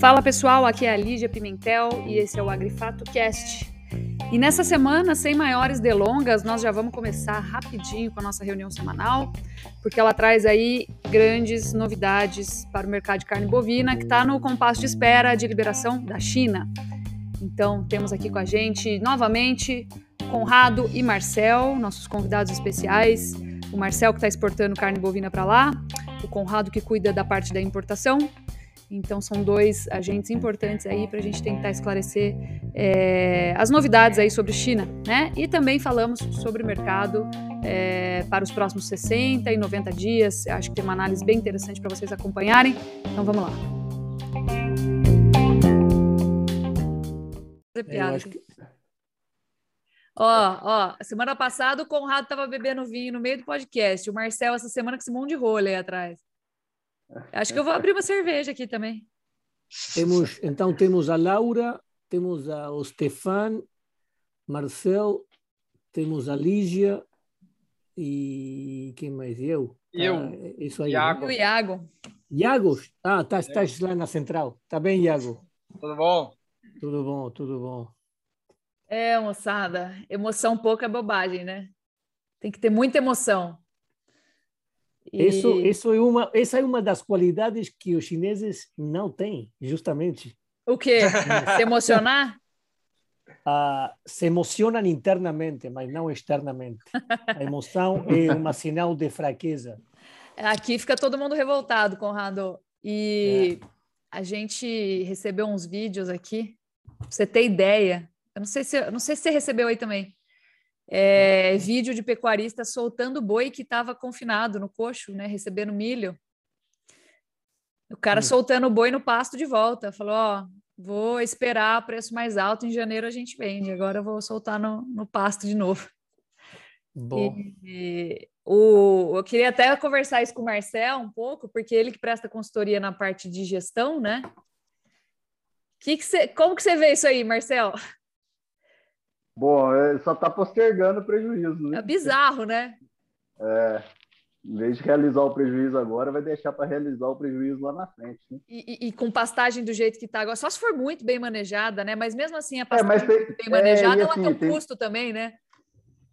Fala pessoal, aqui é a Lídia Pimentel e esse é o Agrifato Cast. E nessa semana, sem maiores delongas, nós já vamos começar rapidinho com a nossa reunião semanal, porque ela traz aí grandes novidades para o mercado de carne bovina, que está no compasso de espera de liberação da China. Então, temos aqui com a gente novamente Conrado e Marcel, nossos convidados especiais. O Marcel que está exportando carne bovina para lá, o Conrado que cuida da parte da importação então são dois agentes importantes aí para a gente tentar esclarecer é, as novidades aí sobre China, né? E também falamos sobre o mercado é, para os próximos 60 e 90 dias. Eu acho que tem uma análise bem interessante para vocês acompanharem. Então vamos lá. Fazer piada. Que... Ó, ó, semana passada o Conrado estava bebendo vinho no meio do podcast. O Marcel, essa semana, com esse monte de rolê aí atrás. Acho que eu vou abrir uma cerveja aqui também. Temos, então temos a Laura, temos a, o Stefan, Marcel, temos a Lígia e quem mais? Eu. Eu. Ah, isso aí. Iago. O Iago. Iago? Ah, estás tá, lá na central. Está bem, Iago? Tudo bom? Tudo bom, tudo bom. É, moçada, emoção pouca é bobagem, né? Tem que ter muita emoção. E... Isso, isso é uma, essa é uma das qualidades que os chineses não têm, justamente. O quê? Se emocionar? Uh, se emocionam internamente, mas não externamente. A emoção é um sinal de fraqueza. Aqui fica todo mundo revoltado, Conrado. E é. a gente recebeu uns vídeos aqui, pra você ter ideia. Eu não sei se, não sei se você recebeu aí também é, vídeo de pecuarista soltando boi que estava confinado no coxo, né, recebendo milho. O cara hum. soltando o boi no pasto de volta. Falou: Ó, vou esperar preço mais alto, em janeiro a gente vende, agora eu vou soltar no, no pasto de novo. Bom. E, o, eu queria até conversar isso com o Marcel um pouco, porque ele que presta consultoria na parte de gestão, né? Que que cê, como que você vê isso aí, Marcel? Bom, é, só está postergando o prejuízo, né? É bizarro, né? É, em vez de realizar o prejuízo agora, vai deixar para realizar o prejuízo lá na frente. Né? E, e, e, com pastagem do jeito que está agora, só se for muito bem manejada, né? Mas mesmo assim, a pastagem é, tem, bem manejada, é, ela assim, tem um tem... custo também, né?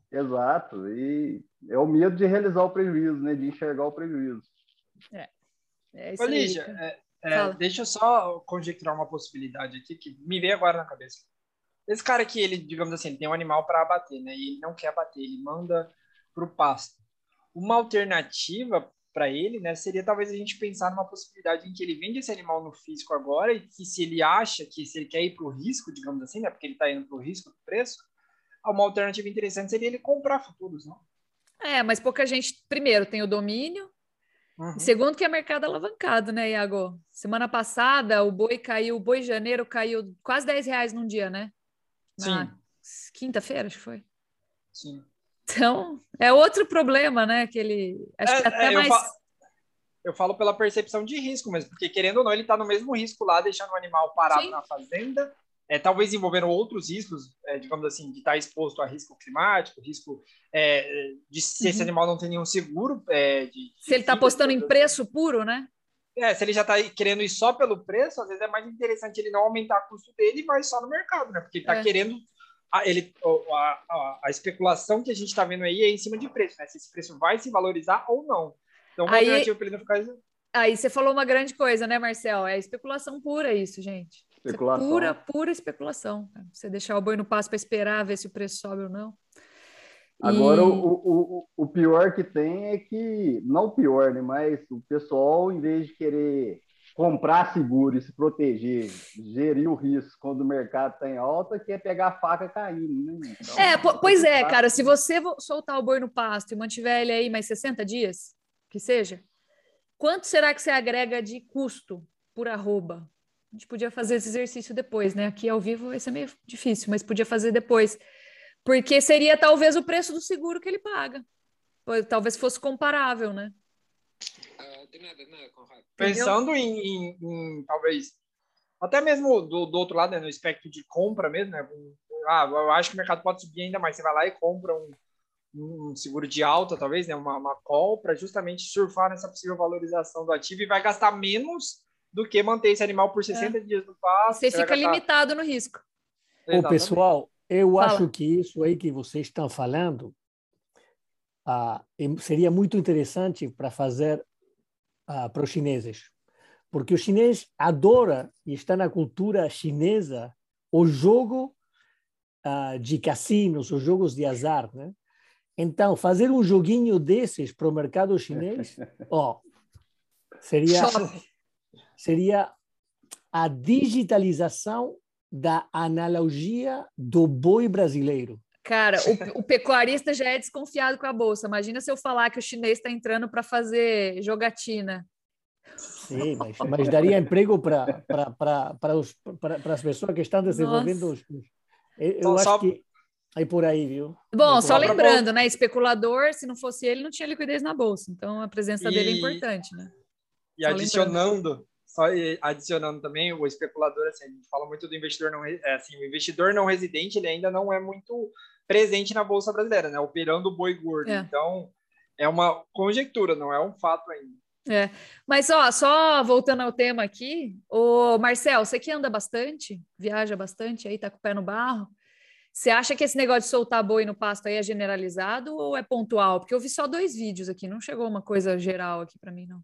Exato, e é o medo de realizar o prejuízo, né? De enxergar o prejuízo. É. é isso Ô, Lígia, é, é, deixa eu só conjecturar uma possibilidade aqui que me veio agora na cabeça. Esse cara aqui, ele, digamos assim, ele tem um animal para abater, né? E ele não quer abater, ele manda para o pasto. Uma alternativa para ele, né, seria talvez a gente pensar numa possibilidade em que ele vende esse animal no físico agora e que se ele acha que se ele quer ir para o risco, digamos assim, né, porque ele está indo para o risco do preço, uma alternativa interessante seria ele comprar futuros, não? É, mas pouca gente, primeiro, tem o domínio, Uhum. Segundo que é mercado alavancado, né, Iago? Semana passada o boi caiu, o boi janeiro caiu quase 10 reais num dia, né? Na quinta-feira, acho que foi. Sim. Então, é outro problema, né? Que ele. Acho é, que até é, mais. Eu falo, eu falo, pela percepção de risco mesmo, porque querendo ou não, ele está no mesmo risco lá, deixando o animal parado Sim. na fazenda, é, talvez envolvendo outros riscos, é, digamos assim, de estar tá exposto a risco climático, risco é, de se uhum. esse animal não tem nenhum seguro. É, de, de se ele está apostando em preço puro, né? É, se ele já está querendo ir só pelo preço, às vezes é mais interessante ele não aumentar o custo dele e vai só no mercado, né? Porque ele está é. querendo. A, ele, a, a, a, especulação que a gente está vendo aí é em cima de preço, né? Se esse preço vai se valorizar ou não. Então, uma aí, alternativa para ele não ficar. Aí você falou uma grande coisa, né, Marcel? É especulação pura isso, gente. Especulação. Pura, pura especulação. Você deixar o boi no passo para esperar ver se o preço sobe ou não. Agora, e... o, o, o pior que tem é que, não o pior, né? Mas o pessoal, em vez de querer comprar seguro e se proteger, gerir o risco quando o mercado está em alta, quer pegar a faca caindo, né? Então, é, pois é, cara, se você soltar o boi no pasto e mantiver ele aí mais 60 dias, que seja, quanto será que você agrega de custo por arroba? A gente podia fazer esse exercício depois, né? Aqui ao vivo vai ser meio difícil, mas podia fazer depois. Porque seria talvez o preço do seguro que ele paga. Talvez fosse comparável, né? Pensando em, em, em, talvez até mesmo do, do outro lado, né, no espectro de compra mesmo, né? ah, eu acho que o mercado pode subir ainda mais. Você vai lá e compra um, um seguro de alta, talvez, né? uma, uma call, para justamente surfar nessa possível valorização do ativo e vai gastar menos do que manter esse animal por 60 é. dias no pasto. Você, você fica gastar... limitado no risco. Ô, pessoal, eu Fala. acho que isso aí que vocês estão falando ah, seria muito interessante para fazer ah, para os chineses. Porque o chinês adora, e está na cultura chinesa, o jogo uh, de cassinos, os jogos de azar. Né? Então, fazer um joguinho desses para o mercado chinês, ó, seria, seria a digitalização da analogia do boi brasileiro. Cara, o, o, pecuarista já é desconfiado com a bolsa. Imagina se eu falar que o chinês está entrando para fazer jogatina. Sim, mas, mas daria emprego para as pessoas que estão desenvolvendo os. Eu, eu acho só... que é por aí, viu? Bom, só lembrando, né? Especulador, se não fosse ele, não tinha liquidez na bolsa. Então a presença e... dele é importante, né? E só adicionando, lembrando. Só adicionando também, o especulador, assim, a gente fala muito do investidor não, é, assim, o investidor não residente, ele ainda não é muito presente na bolsa brasileira, né? Operando o boi gordo. É. Então é uma conjectura, não é um fato ainda. É. Mas, ó, só voltando ao tema aqui, o Marcel, você que anda bastante, viaja bastante aí, tá com o pé no barro, você acha que esse negócio de soltar boi no pasto aí é generalizado ou é pontual? Porque eu vi só dois vídeos aqui, não chegou uma coisa geral aqui para mim, não.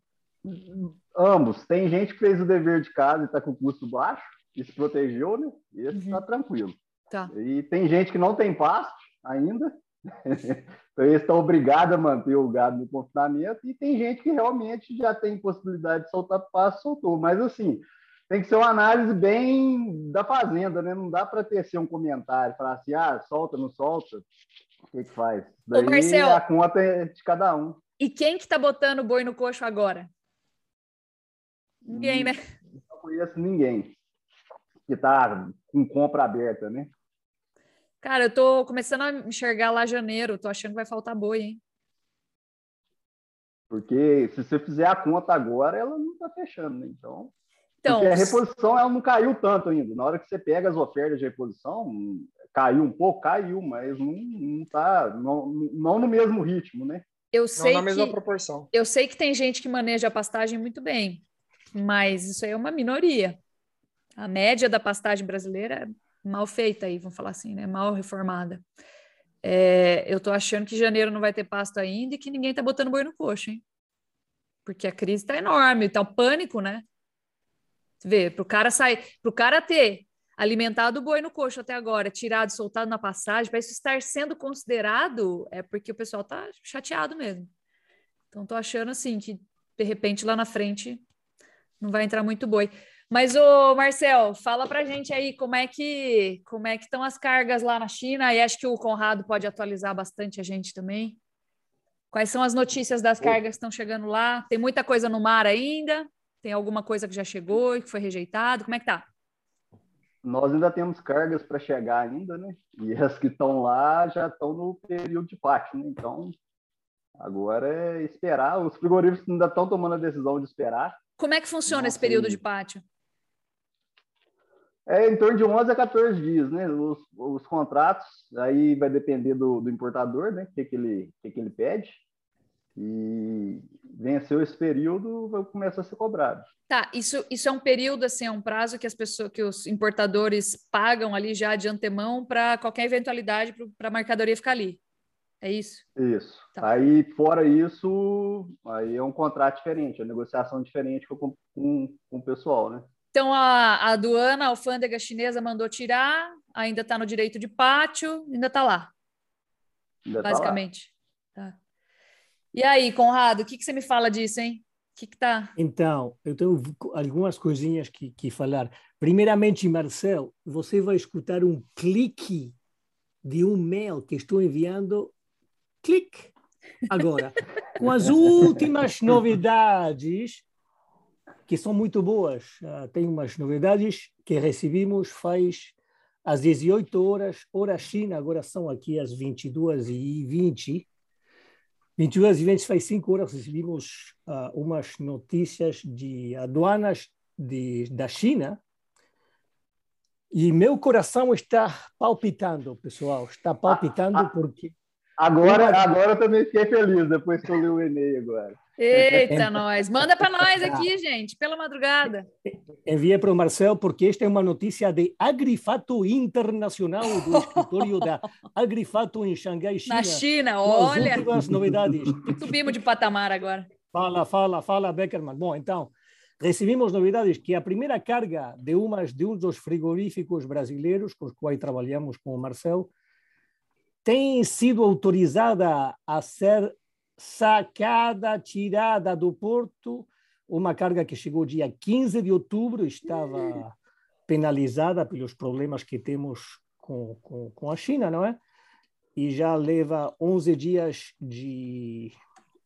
Ambos. Tem gente que fez o dever de casa e está com custo baixo e se protegeu, né? Esse está uhum. tranquilo. Tá. E tem gente que não tem pasto ainda então, eles estão obrigados a manter o gado no confinamento e tem gente que realmente já tem possibilidade de soltar passo, soltou. Mas, assim, tem que ser uma análise bem da fazenda, né? Não dá para ter um comentário, falar assim, ah, solta, não solta, o que, que faz? Daí Ô, Marcel, a conta é de cada um. E quem que tá botando boi no coxo agora? Ninguém, hum, né? Não conheço ninguém que tá com compra aberta, né? Cara, eu tô começando a enxergar lá janeiro, tô achando que vai faltar boi, hein? Porque se você fizer a conta agora, ela não tá fechando, né? Então. Então, Porque a reposição ela não caiu tanto ainda. Na hora que você pega as ofertas de reposição, caiu um pouco, caiu, mas não, não tá não, não no mesmo ritmo, né? Eu sei não na mesma que, proporção. Eu sei que tem gente que maneja a pastagem muito bem, mas isso aí é uma minoria. A média da pastagem brasileira mal feita aí, vamos falar assim, né? Mal reformada. É, eu tô achando que janeiro não vai ter pasto ainda e que ninguém tá botando boi no coxo, hein? Porque a crise tá enorme, tá um pânico, né? Vê, pro cara sair, pro cara ter alimentado o boi no coxo até agora, tirado, soltado na passagem, para isso estar sendo considerado, é porque o pessoal tá chateado mesmo. Então tô achando assim que de repente lá na frente não vai entrar muito boi. Mas o Marcel, fala para gente aí como é que como é que estão as cargas lá na China e acho que o Conrado pode atualizar bastante a gente também. Quais são as notícias das cargas que estão chegando lá? Tem muita coisa no mar ainda? Tem alguma coisa que já chegou e que foi rejeitado? Como é que tá? Nós ainda temos cargas para chegar ainda, né? E as que estão lá já estão no período de pátio, né? Então, agora é esperar. Os frigoríficos ainda estão tomando a decisão de esperar. Como é que funciona Nossa, esse período de pátio? É em torno de 11 a 14 dias, né? Os, os contratos, aí vai depender do, do importador, né? O que, que, ele, que, que ele pede. E venceu esse período, começa a ser cobrado. Tá, isso, isso é um período, assim, é um prazo que as pessoas, que os importadores pagam ali já de antemão para qualquer eventualidade para a mercadoria ficar ali. É isso? Isso. Tá. Aí, fora isso, aí é um contrato diferente, é uma negociação diferente com, com, com o pessoal, né? Então, a, a aduana, a alfândega chinesa mandou tirar, ainda está no direito de pátio, ainda está lá. Ainda basicamente. Tá lá. Tá. E aí, Conrado, o que, que você me fala disso, hein? O que, que tá? Então, eu tenho algumas coisinhas que, que falar. Primeiramente, Marcel, você vai escutar um clique de um mail que estou enviando. Clique! Agora, com as últimas novidades que são muito boas. Uh, tem umas novidades que recebemos faz às 18 horas, hora China, agora são aqui às 22 e 20. 22 e 20 faz 5 horas recebemos uh, umas notícias de aduanas de, da China e meu coração está palpitando, pessoal, está palpitando porque Agora, agora eu também fiquei feliz depois que eu li o e-mail agora. Eita, nós. Manda para nós aqui, gente, pela madrugada. Envia para o Marcel, porque esta é uma notícia de Agrifato Internacional, do escritório da Agrifato em Xangai, China. Na China, olha. As novidades. Subimos de patamar agora. Fala, fala, fala, Beckerman. Bom, então, recebimos novidades que a primeira carga de, umas, de um dos frigoríficos brasileiros, com os quais trabalhamos com o Marcel, tem sido autorizada a ser sacada, tirada do porto, uma carga que chegou dia 15 de outubro, estava penalizada pelos problemas que temos com, com, com a China, não é? E já leva 11 dias de,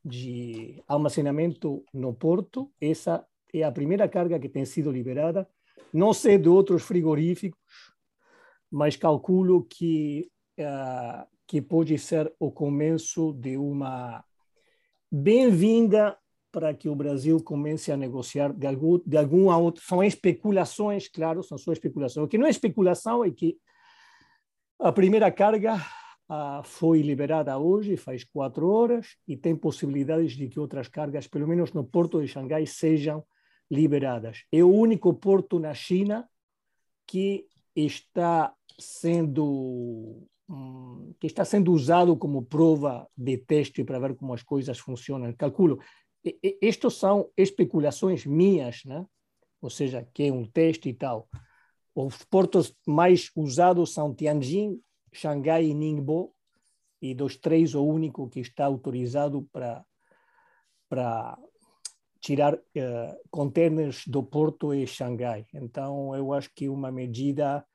de armazenamento no porto. Essa é a primeira carga que tem sido liberada. Não sei de outros frigoríficos, mas calculo que, que pode ser o começo de uma bem-vinda para que o Brasil comece a negociar de, algum, de alguma outra. São especulações, claro, são só especulações. O que não é especulação é que a primeira carga ah, foi liberada hoje, faz quatro horas, e tem possibilidades de que outras cargas, pelo menos no porto de Xangai, sejam liberadas. É o único porto na China que está sendo Hum, que está sendo usado como prova de teste para ver como as coisas funcionam. Calculo, estas são especulações minhas, né? ou seja, que é um teste e tal. Os portos mais usados são Tianjin, Xangai e Ningbo, e dos três, o único que está autorizado para, para tirar uh, containers do porto é Xangai. Então, eu acho que uma medida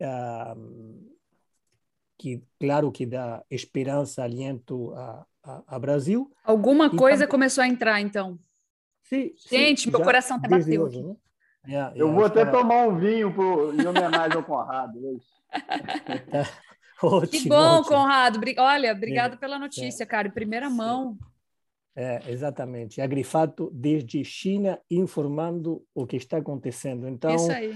uh, que claro que dá esperança, aliento a, a, a Brasil. Alguma coisa começou a entrar, então. Sim, Gente, sim, meu coração até bateu hoje, né? é, eu vou até tomar um vinho pro, em homenagem ao Conrado hoje. ótimo, que bom, ótimo. Conrado. Olha, obrigado é, pela notícia, é, cara. Em primeira sim. mão. É, exatamente. A Grifato desde China informando o que está acontecendo. Então, Isso aí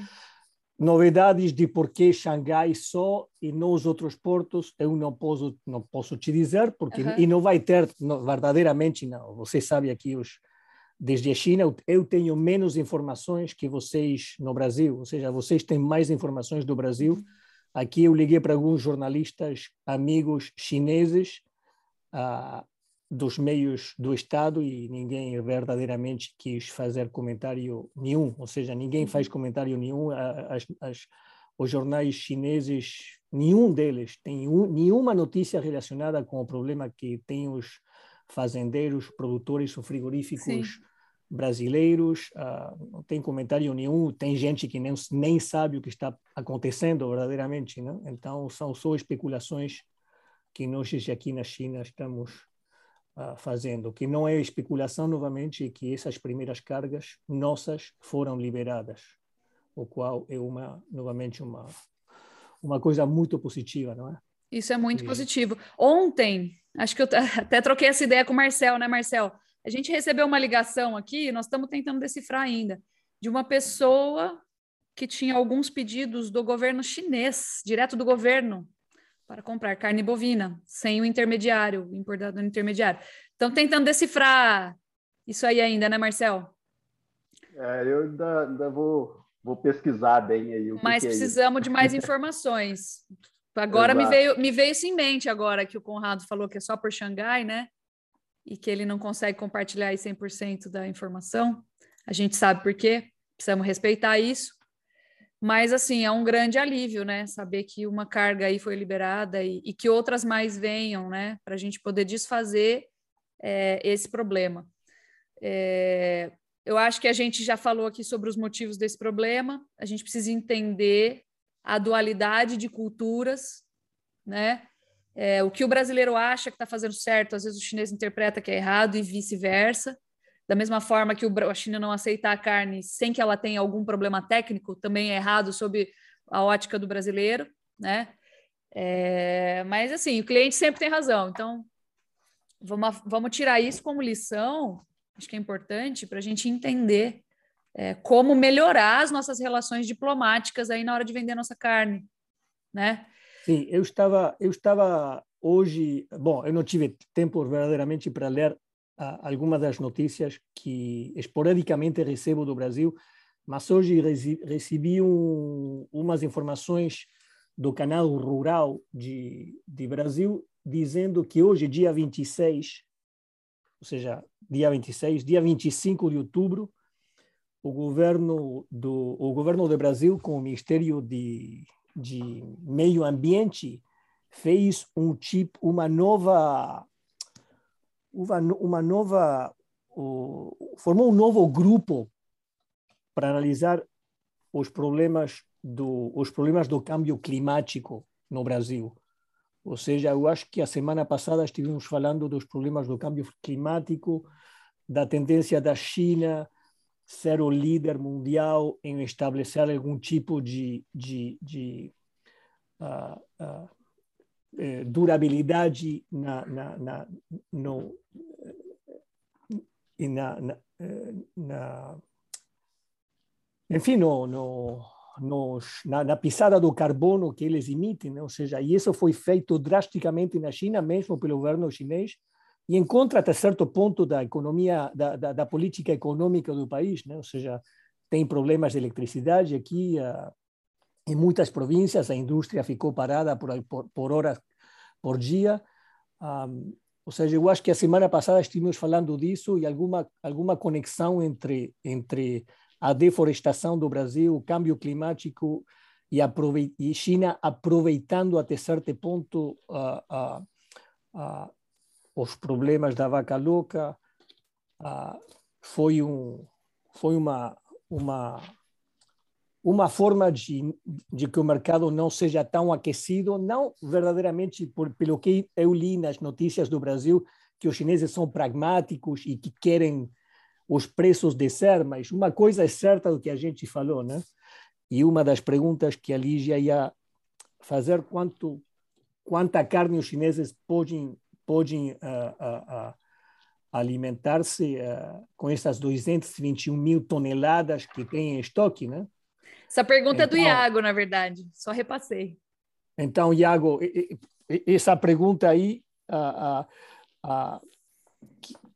novidades de por que Xangai só e não os outros portos, eu não posso, não posso te dizer, porque uhum. e não vai ter, não, verdadeiramente não. Você sabe aqui, os, desde a China, eu tenho menos informações que vocês no Brasil, ou seja, vocês têm mais informações do Brasil. Uhum. Aqui eu liguei para alguns jornalistas, amigos chineses, uh, dos meios do Estado e ninguém verdadeiramente quis fazer comentário nenhum, ou seja, ninguém faz uhum. comentário nenhum. As, as, os jornais chineses, nenhum deles tem um, nenhuma notícia relacionada com o problema que tem os fazendeiros, produtores ou frigoríficos Sim. brasileiros. Uh, não tem comentário nenhum. Tem gente que nem, nem sabe o que está acontecendo verdadeiramente. Né? Então, são só especulações que nós aqui na China estamos fazendo, que não é especulação novamente, que essas primeiras cargas nossas foram liberadas, o qual é uma novamente uma uma coisa muito positiva, não é? Isso é muito e... positivo. Ontem, acho que eu até troquei essa ideia com o Marcel, né, Marcel? A gente recebeu uma ligação aqui, nós estamos tentando decifrar ainda, de uma pessoa que tinha alguns pedidos do governo chinês, direto do governo, para comprar carne bovina, sem o intermediário, o importador intermediário. Estão tentando decifrar isso aí ainda, né, Marcel? É, eu ainda, ainda vou, vou pesquisar bem aí. O Mas que precisamos é de mais informações. Agora me veio, me veio isso em mente agora que o Conrado falou que é só por Xangai, né? E que ele não consegue compartilhar aí 100% da informação. A gente sabe por quê, precisamos respeitar isso. Mas, assim, é um grande alívio, né? Saber que uma carga aí foi liberada e, e que outras mais venham, né? Para a gente poder desfazer é, esse problema. É, eu acho que a gente já falou aqui sobre os motivos desse problema. A gente precisa entender a dualidade de culturas, né? É, o que o brasileiro acha que está fazendo certo, às vezes o chinês interpreta que é errado e vice-versa. Da mesma forma que a China não aceita a carne sem que ela tenha algum problema técnico, também é errado sob a ótica do brasileiro, né? É, mas assim, o cliente sempre tem razão. Então, vamos, vamos tirar isso como lição, acho que é importante para a gente entender é, como melhorar as nossas relações diplomáticas aí na hora de vender nossa carne, né? Sim, eu estava, eu estava hoje, bom, eu não tive tempo verdadeiramente para ler algumas das notícias que esporadicamente recebo do Brasil, mas hoje recebi um, umas informações do canal rural de, de Brasil dizendo que hoje, dia 26, ou seja, dia 26, dia 25 de outubro, o governo do o governo do Brasil com o Ministério de, de Meio Ambiente fez um tipo uma nova uma, nova formou um novo grupo para analisar os problemas do os problemas do câmbio climático no Brasil. Ou seja, eu acho que a semana passada estivemos falando dos problemas do câmbio climático, da tendência da China ser o líder mundial em estabelecer algum tipo de, de, de uh, uh, durabilidade na, na, na, no, na, na, na enfim, no, no, nos, na, na, pisada do carbono que eles emitem, né? ou seja, e isso foi feito drasticamente na China, mesmo pelo governo chinês, e encontra até certo ponto da economia, da, da, da política econômica do país, né? ou seja, tem problemas de eletricidade aqui, em muitas províncias a indústria ficou parada por, por, por horas por dia, um, ou seja, eu acho que a semana passada estivemos falando disso e alguma, alguma conexão entre, entre a deforestação do Brasil, o câmbio climático e, e China aproveitando até certo ponto uh, uh, uh, os problemas da vaca louca, ah, foi, um, foi uma, uma, uma forma de, de que o mercado não seja tão aquecido, não verdadeiramente por, pelo que eu li nas notícias do Brasil, que os chineses são pragmáticos e que querem os preços descer, mas uma coisa é certa do que a gente falou, né? E uma das perguntas que a Lígia ia fazer, quanto, quanta carne os chineses podem podem uh, uh, uh, alimentar-se com essas 221 mil toneladas que tem em estoque, né? Essa pergunta então, é do então Iago, na verdade, só repassei. Então, Iago, essa pergunta aí,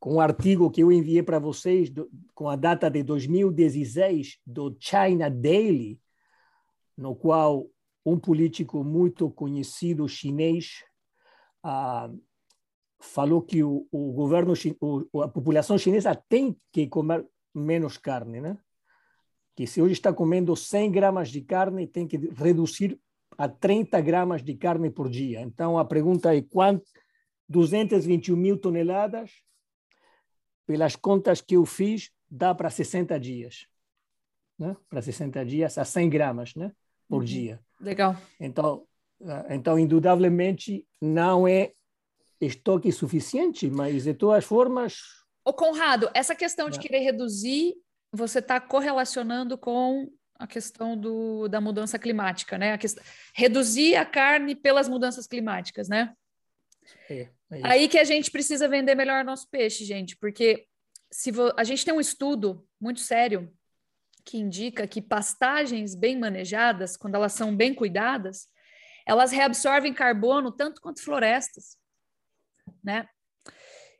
com o artigo que eu enviei para vocês, do, com a data de 2016, do China Daily, no qual um político muito conhecido chinês falou que o, o governo, o, a população chinesa tem que comer menos carne, né? Que se hoje está comendo 100 gramas de carne, tem que reduzir a 30 gramas de carne por dia. Então, a pergunta é quanto? 221 mil toneladas, pelas contas que eu fiz, dá para 60 dias. Né? Para 60 dias, a 100 gramas né? por uhum. dia. Legal. Então, eh, então, indudablemente, não é estoque suficiente, mas de todas formas. Ô, Conrado, essa questão de é. querer reduzir, você está correlacionando com a questão do, da mudança climática, né? A reduzir a carne pelas mudanças climáticas, né? É, é Aí que a gente precisa vender melhor nosso peixe, gente, porque se vo, a gente tem um estudo muito sério que indica que pastagens bem manejadas, quando elas são bem cuidadas, elas reabsorvem carbono tanto quanto florestas né?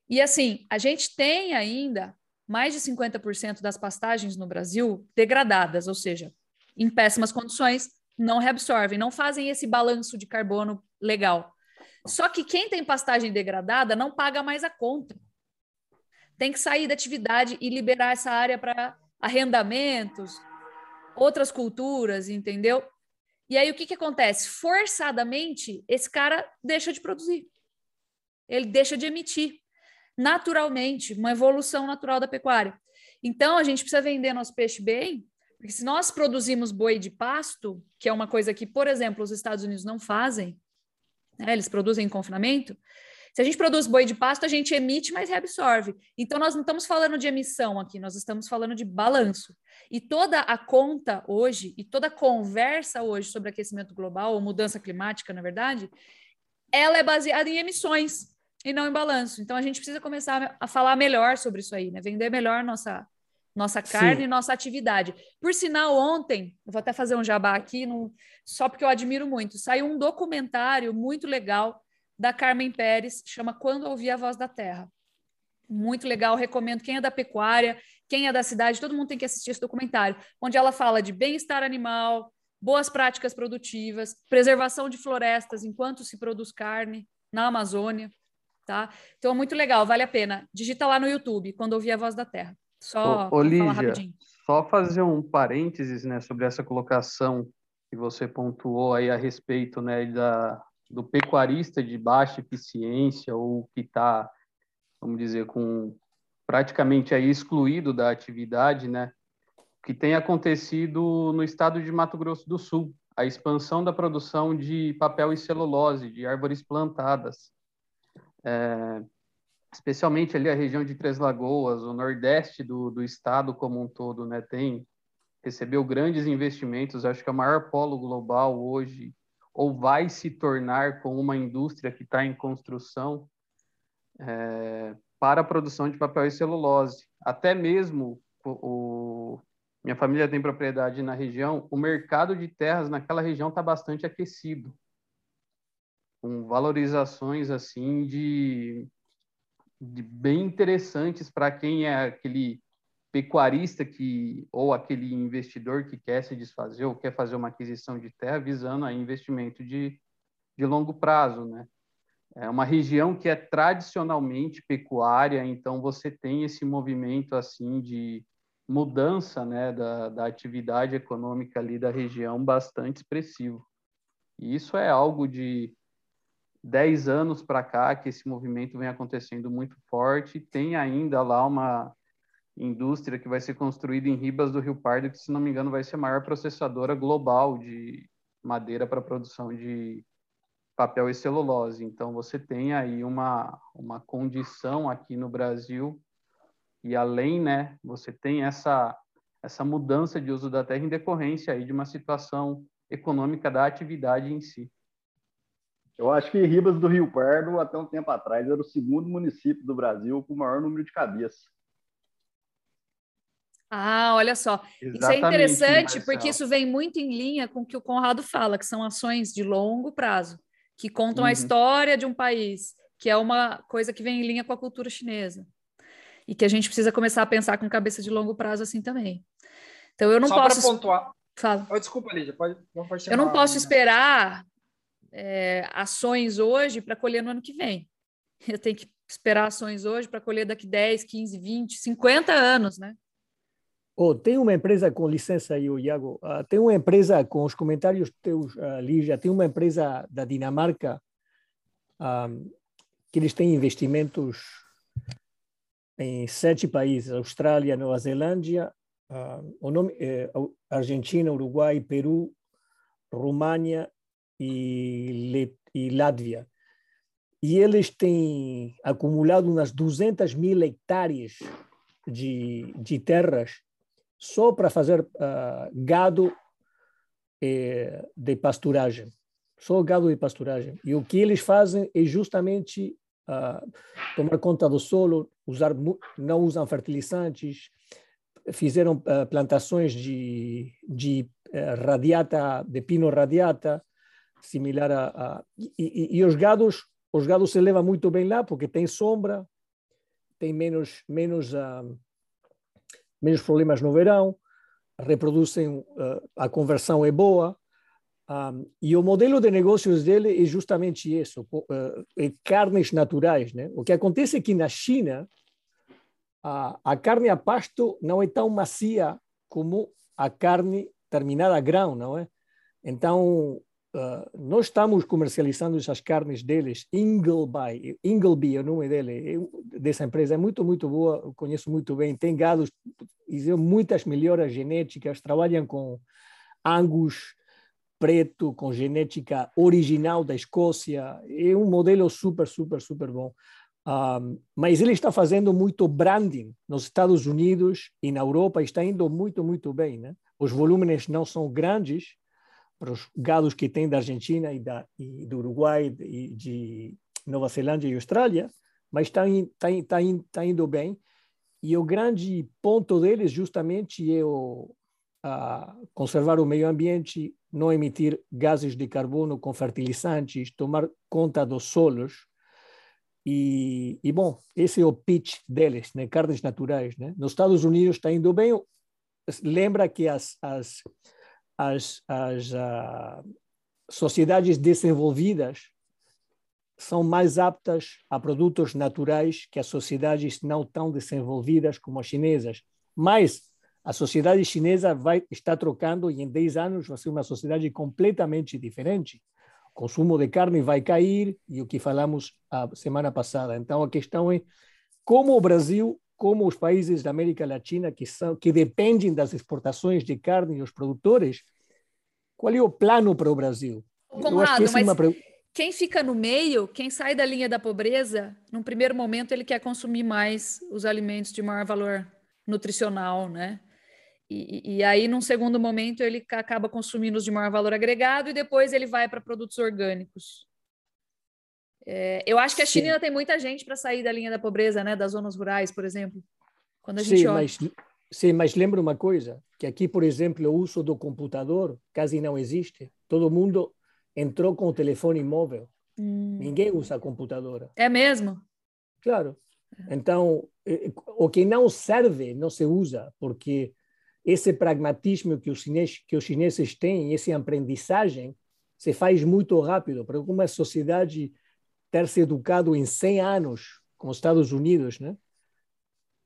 E assim, a gente tem ainda mais de 50% das pastagens no Brasil degradadas, ou seja, em péssimas condições, não reabsorvem, não fazem esse balanço de carbono legal. Só que quem tem pastagem degradada não paga mais a conta. Tem que sair da atividade e liberar essa área para arrendamentos, outras culturas, entendeu? E aí o que, que acontece? Forçadamente, esse cara deixa de produzir ele deixa de emitir naturalmente, uma evolução natural da pecuária. Então, a gente precisa vender nosso peixe bem, porque se nós produzimos boi de pasto, que é uma coisa que, por exemplo, os Estados Unidos não fazem, né, eles produzem em confinamento, se a gente produz boi de pasto, a gente emite, mas reabsorve. Então, nós não estamos falando de emissão aqui, nós estamos falando de balanço. E toda a conta hoje, e toda a conversa hoje sobre aquecimento global, ou mudança climática, na verdade, ela é baseada em emissões e não em balanço. Então a gente precisa começar a falar melhor sobre isso aí, né? Vender melhor nossa nossa carne Sim. e nossa atividade. Por sinal, ontem, eu vou até fazer um jabá aqui, só porque eu admiro muito, saiu um documentário muito legal da Carmen Pérez, chama Quando Ouvi a Voz da Terra. Muito legal, recomendo. Quem é da pecuária, quem é da cidade, todo mundo tem que assistir esse documentário, onde ela fala de bem-estar animal, boas práticas produtivas, preservação de florestas enquanto se produz carne na Amazônia, tá? Então é muito legal, vale a pena. Digita lá no YouTube, quando ouvir a voz da terra. Só ô, Lígia, rapidinho. Só fazer um parênteses, né, sobre essa colocação que você pontuou aí a respeito, né, da, do pecuarista de baixa eficiência ou que está, vamos dizer, com praticamente aí excluído da atividade, né? Que tem acontecido no estado de Mato Grosso do Sul, a expansão da produção de papel e celulose de árvores plantadas, é, especialmente ali a região de Três Lagoas, o nordeste do, do estado como um todo, né? Tem recebeu grandes investimentos, acho que é o maior polo global hoje ou vai se tornar com uma indústria que está em construção é, para a produção de papel e celulose. Até mesmo o, o, minha família tem propriedade na região, o mercado de terras naquela região está bastante aquecido, com valorizações assim de, de bem interessantes para quem é aquele pecuarista que ou aquele investidor que quer se desfazer ou quer fazer uma aquisição de terra visando a investimento de, de longo prazo, né? É uma região que é tradicionalmente pecuária, então você tem esse movimento assim de mudança, né, da, da atividade econômica ali da região bastante expressivo. E isso é algo de 10 anos para cá que esse movimento vem acontecendo muito forte. Tem ainda lá uma indústria que vai ser construída em Ribas do Rio Pardo, que, se não me engano, vai ser a maior processadora global de madeira para produção de papel e celulose. Então, você tem aí uma, uma condição aqui no Brasil, e além, né, você tem essa, essa mudança de uso da terra em decorrência aí de uma situação econômica da atividade em si. Eu acho que Ribas do Rio Pardo, até um tempo atrás, era o segundo município do Brasil com o maior número de cabeças. Ah, olha só. Exatamente, isso é interessante Marcelo. porque isso vem muito em linha com o que o Conrado fala, que são ações de longo prazo, que contam uhum. a história de um país, que é uma coisa que vem em linha com a cultura chinesa. E que a gente precisa começar a pensar com cabeça de longo prazo assim também. Então eu não Só posso. Só para pontuar. Fala. Oh, desculpa, Lídia, pode, pode Eu não posso esperar é, ações hoje para colher no ano que vem. Eu tenho que esperar ações hoje para colher daqui 10, 15, 20, 50 anos, né? Oh, tem uma empresa, com licença aí, Iago, uh, tem uma empresa, com os comentários teus, uh, Lígia, tem uma empresa da Dinamarca um, que eles têm investimentos em sete países, Austrália, Nova Zelândia, uh, o nome, é Argentina, Uruguai, Peru, România e, e Látvia. E eles têm acumulado umas 200 mil hectares de, de terras só para fazer uh, gado eh, de pasturagem, só gado de pasturagem. E o que eles fazem é justamente uh, tomar conta do solo, usar não usam fertilizantes, fizeram uh, plantações de, de radiata, de pino radiata, similar a, a e, e, e, os gados os gados se levam muito bem lá porque tem sombra, tem menos menos uh, menos problemas no verão, reproduzem, uh, a conversão é boa. Um, e o modelo de negócios dele é justamente isso, é carnes naturais. Né? O que acontece é que na China, a, a carne a pasto não é tão macia como a carne terminada a grão, não é? Então, Uh, nós estamos comercializando essas carnes deles, Ingleby, Ingleby é o nome dele, dessa empresa, é muito, muito boa, conheço muito bem, tem gados, muitas melhoras genéticas, trabalham com Angus preto, com genética original da Escócia, é um modelo super, super, super bom. Um, mas ele está fazendo muito branding nos Estados Unidos e na Europa, está indo muito, muito bem. Né? Os volumes não são grandes, para os gados que tem da Argentina e, da, e do Uruguai e de Nova Zelândia e Austrália, mas está tá, tá, tá indo bem. E o grande ponto deles justamente é o, a conservar o meio ambiente, não emitir gases de carbono com fertilizantes, tomar conta dos solos. E, e bom, esse é o pitch deles, né? carnes naturais. Né? Nos Estados Unidos está indo bem. Lembra que as, as, as, as uh, sociedades desenvolvidas são mais aptas a produtos naturais que as sociedades não tão desenvolvidas como as chinesas. Mas a sociedade chinesa vai estar trocando e em 10 anos vai ser uma sociedade completamente diferente. O consumo de carne vai cair e o que falamos a semana passada. Então a questão é como o Brasil, como os países da América Latina que são que dependem das exportações de carne e os produtores, qual é o plano para o Brasil? Conrado, mas uma quem fica no meio, quem sai da linha da pobreza, num primeiro momento ele quer consumir mais os alimentos de maior valor nutricional, né? E, e aí, num segundo momento, ele acaba consumindo os de maior valor agregado e depois ele vai para produtos orgânicos. É, eu acho que a China ainda tem muita gente para sair da linha da pobreza, né? Das zonas rurais, por exemplo. Quando a gente sim, olha... mas, sim, mas lembra uma coisa, que aqui, por exemplo, o uso do computador quase não existe. Todo mundo entrou com o telefone móvel. Hum. Ninguém usa computadora. É mesmo? Claro. Então, o que não serve não se usa, porque esse pragmatismo que os chineses, que os chineses têm, essa aprendizagem, se faz muito rápido. Para uma sociedade ter se educado em 100 anos, como os Estados Unidos, né?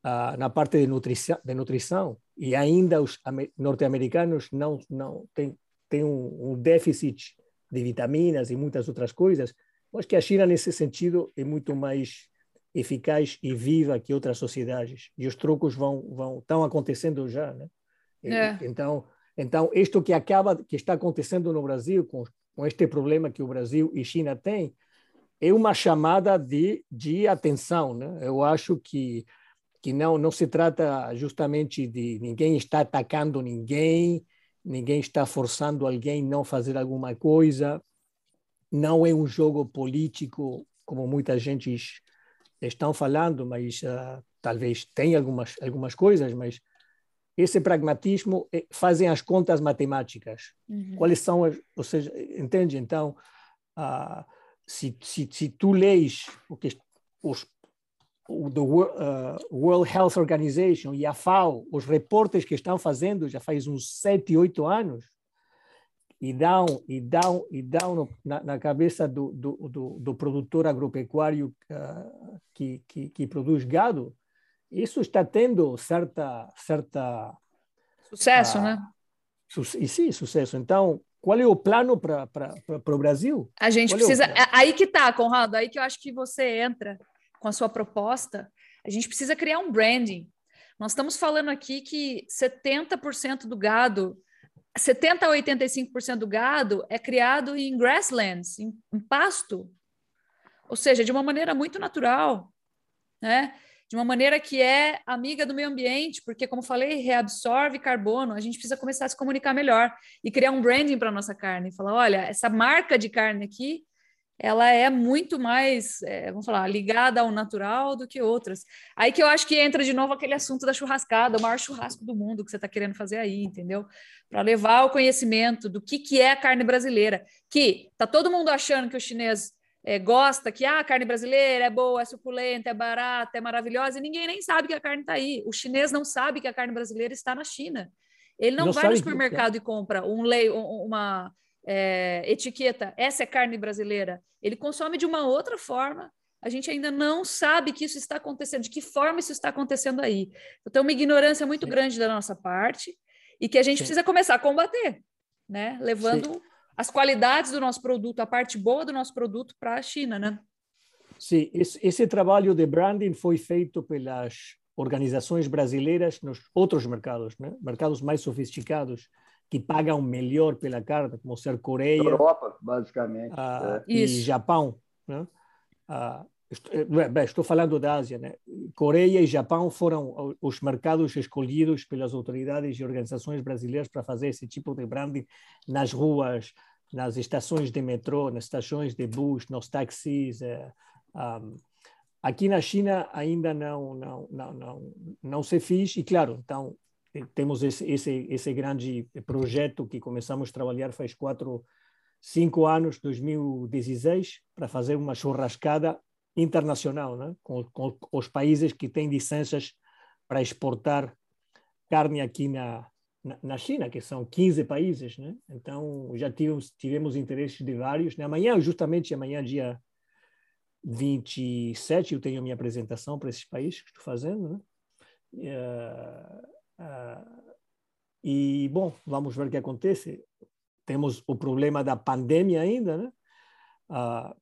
Ah, na parte de nutrição, de nutrição, e ainda os norte-americanos não, não têm, têm um, um déficit de vitaminas e muitas outras coisas. Acho que a China, nesse sentido, é muito mais eficaz e viva que outras sociedades. E os trocos vão, vão estão acontecendo já, né? É. Então, então isto que acaba que está acontecendo no Brasil com, com este problema que o Brasil e China têm é uma chamada de, de atenção, né? Eu acho que que não não se trata justamente de ninguém está atacando ninguém, ninguém está forçando alguém a não fazer alguma coisa. Não é um jogo político, como muita gente estão falando, mas uh, talvez tenha algumas, algumas coisas, mas esse pragmatismo eh, fazem as contas matemáticas. Uhum. Quais são as, ou seja, entende? Então, uh, se, se, se tu leis o que os o do uh, World Health Organization e a FAO, os reportes que estão fazendo já faz uns sete, oito anos, e dão e dão e dão no, na, na, cabeça do, do, do, do produtor agropecuário uh, que, que, que, produz gado, isso está tendo certa certa sucesso, uh, né? Su e sim, sucesso. Então, qual é o plano para o Brasil? A gente qual precisa. É aí que está, Conrado. Aí que eu acho que você entra com a sua proposta, a gente precisa criar um branding. Nós estamos falando aqui que 70% do gado, 70 a 85% do gado é criado em grasslands, em, em pasto. Ou seja, de uma maneira muito natural, né? De uma maneira que é amiga do meio ambiente, porque, como falei, reabsorve carbono. A gente precisa começar a se comunicar melhor e criar um branding para a nossa carne. Falar: olha, essa marca de carne aqui ela é muito mais, é, vamos falar, ligada ao natural do que outras. Aí que eu acho que entra de novo aquele assunto da churrascada, o maior churrasco do mundo que você está querendo fazer aí, entendeu? Para levar o conhecimento do que, que é a carne brasileira. Que tá todo mundo achando que o chinês é, gosta, que ah, a carne brasileira é boa, é suculenta, é barata, é maravilhosa, e ninguém nem sabe que a carne está aí. O chinês não sabe que a carne brasileira está na China. Ele não, não vai no supermercado que... e compra um lei, uma é, etiqueta, essa é carne brasileira, ele consome de uma outra forma. A gente ainda não sabe que isso está acontecendo, de que forma isso está acontecendo aí. Então, uma ignorância muito Sim. grande da nossa parte e que a gente Sim. precisa começar a combater, né? Levando Sim. As qualidades do nosso produto, a parte boa do nosso produto para a China, né? Sim, esse, esse trabalho de branding foi feito pelas organizações brasileiras nos outros mercados, né? mercados mais sofisticados que pagam melhor pela carne, como ser Coreia, Europa, basicamente, uh, e Isso. Japão. Né? Uh, estou, bem, estou falando da Ásia, né? Coreia e Japão foram os mercados escolhidos pelas autoridades e organizações brasileiras para fazer esse tipo de branding nas ruas, nas estações de metrô, nas estações de bus, nos táxis. um, eh, aqui na China ainda não não não não não se fez e claro, então temos esse, esse, esse grande projeto que começamos a trabalhar faz quatro, cinco anos, 2016, para fazer uma churrascada internacional, né? com, com os países que têm licenças para exportar carne aqui na, na, na, China, que são 15 países. Né? Então, já tivemos, tivemos interesses de vários. Né? Amanhã, justamente amanhã, dia 27, eu tenho minha apresentação para esses países que estou fazendo. Né? Uh, uh, e, bom, vamos ver o que acontece. Temos o problema da pandemia ainda, né? Uh,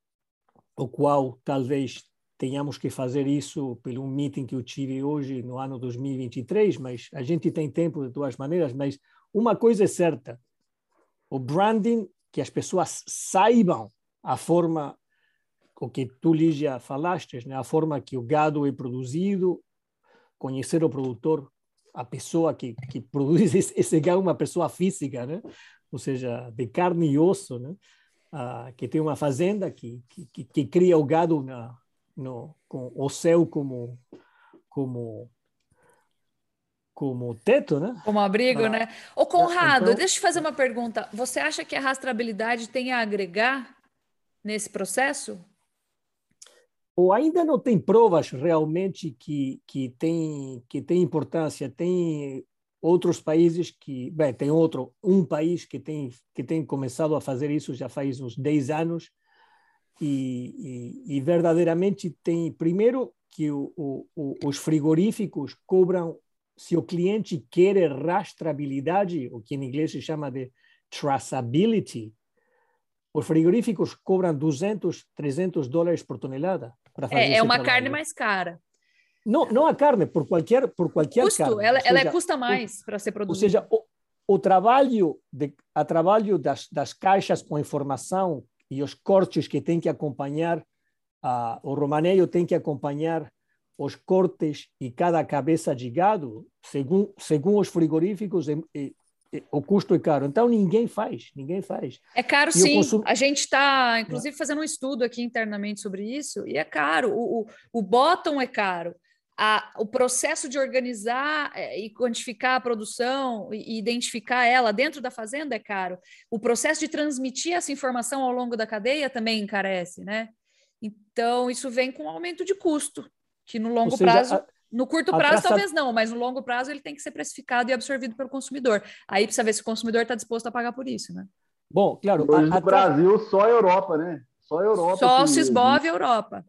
o qual talvez tenhamos que fazer isso pelo meeting que eu tive hoje no ano 2023, mas a gente tem tempo de todas maneiras. Mas uma coisa é certa: o branding, que as pessoas saibam a forma o que tu, Lígia, falaste, né? a forma que o gado é produzido, conhecer o produtor, a pessoa que, que produz esse, esse gado, uma pessoa física, né? ou seja, de carne e osso, né? Ah, que tem uma fazenda que, que, que cria o gado na, no, com o céu como, como como teto, né? Como abrigo, né? Ô Conrado, então... deixa eu te fazer uma pergunta. Você acha que a rastreabilidade tem a agregar nesse processo? ou ainda não tem provas realmente que, que, tem, que tem importância. Tem outros países que, bem, tem outro, um país que tem, que tem começado a fazer isso já faz uns 10 anos e, e, e verdadeiramente tem, primeiro, que o, o, os frigoríficos cobram, se o cliente quer rastreabilidade, o que em inglês se chama de traceability, os frigoríficos cobram 200, 300 dólares por tonelada para fazer É, é uma trabalho. carne mais cara. Não, não a carne, por qualquer, por qualquer Custo, carne. Ela, seja, ela é custa mais para ser produzida. Ou seja, o, o trabalho, de, a trabalho das, das caixas com informação e os cortes que tem que acompanhar, o romaneio tem que acompanhar os cortes e cada cabeça de gado, segundo, segundo os frigoríficos, é, é, o custo é caro. Então ninguém faz, ninguém faz. É caro e sim. Consumo... A gente está, inclusive, fazendo um estudo aqui internamente sobre isso, e é caro. O, o, o bottom é caro. A, o processo de organizar é, e quantificar a produção e identificar ela dentro da fazenda é caro. O processo de transmitir essa informação ao longo da cadeia também encarece, né? Então, isso vem com aumento de custo, que no longo seja, prazo. A no curto prazo, talvez não, mas no longo prazo ele tem que ser precificado e absorvido pelo consumidor. Aí precisa ver se o consumidor está disposto a pagar por isso, né? Bom, claro. Hoje no Brasil, só a Europa, né? Só a Europa. Só o Sisbov e Europa.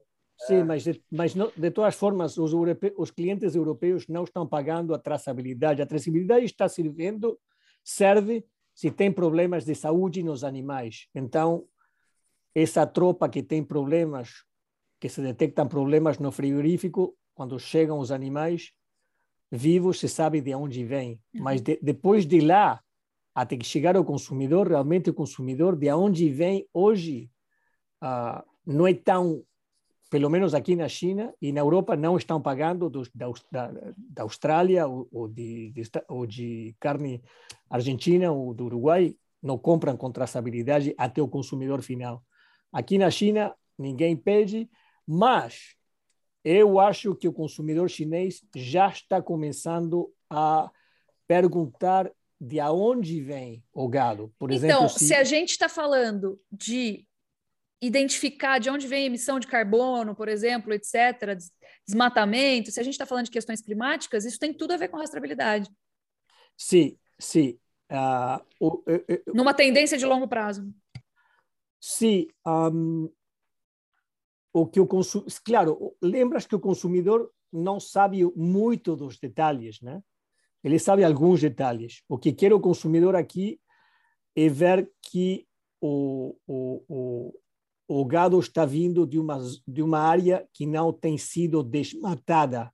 Sim, mas, de, mas não, de todas formas, os, europe, os clientes europeus não estão pagando a traçabilidade. A traçabilidade está servindo, serve se tem problemas de saúde nos animais. Então, essa tropa que tem problemas, que se detectam problemas no frigorífico, quando chegam os animais vivos, se sabe de onde vêm. Uhum. Mas de, depois de lá, até que chegar ao consumidor, realmente o consumidor, de onde vem hoje, uh, não é tão, pelo menos aqui na China e na Europa, não estão pagando da, da, Austrália ou, ou, de, de, ou de carne argentina ou do Uruguai, não compram com traçabilidade até o consumidor final. Aqui na China, ninguém pede, mas eu acho que o consumidor chinês já está começando a perguntar de onde vem o gado. Por então, exemplo, se... se a gente está falando de identificar de onde vem a emissão de carbono, por exemplo, etc., desmatamento, se a gente está falando de questões climáticas, isso tem tudo a ver com rastreabilidade. Sim, sim. Uh, uh, uh, Numa tendência de longo prazo. Sim. Um, o que o consumidor, claro, lembras que o consumidor não sabe muito dos detalhes, né? Ele sabe alguns detalhes. O que quer o consumidor aqui é ver que o, o, o, o gado está vindo de uma, de uma área que não tem sido desmatada,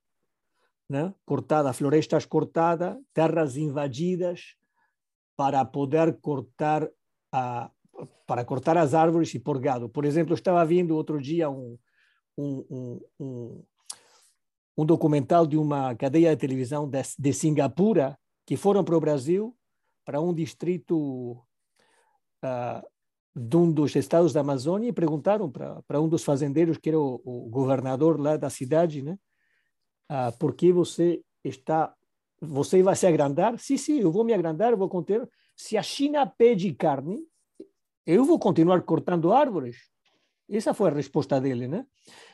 né? cortada, florestas cortadas, terras invadidas, para poder cortar a, para cortar as árvores e pôr gado. Por exemplo, estava vendo outro dia um, um, um, um, documental de uma cadeia de televisão de, de Singapura que foram para o Brasil, para um distrito uh, de um dos estados da Amazônia e perguntaram para, um dos fazendeiros, que era o, o governador lá da cidade, né? Uh, por que você está você vai se agrandar? Sim, sim, eu vou me agrandar, eu vou conter. Se a China pede carne, eu vou continuar cortando árvores. Essa foi a resposta dele, né?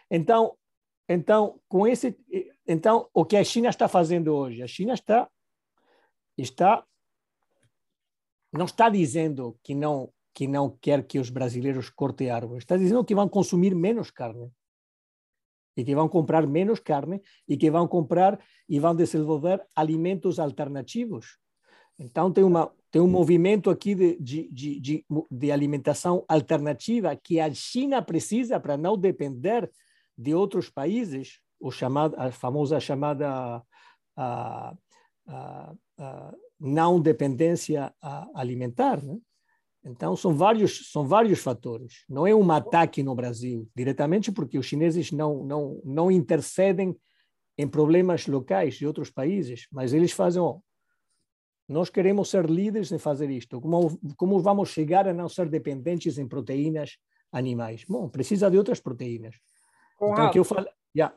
Então, então, com esse, então o que a China está fazendo hoje? A China está está não está dizendo que não que não quer que os brasileiros cortem árvores, está dizendo que vão consumir menos carne e que vão comprar menos carne e que vão comprar e vão desenvolver alimentos alternativos. Então tem uma tem um movimento aqui de, de, de, de, alimentação alternativa que a China precisa para não depender de outros países, o chamado, a famosa chamada a, a, a não dependência alimentar. Né? Então, são vários, são vários fatores. Não é um ataque no Brasil, diretamente porque os chineses não, não, não intercedem em problemas locais de outros países, mas eles fazem, oh, nós queremos ser líderes em fazer isto. Como, como vamos chegar a não ser dependentes em proteínas animais? Bom, precisa de outras proteínas. Conrado, então, que eu falo... Yeah.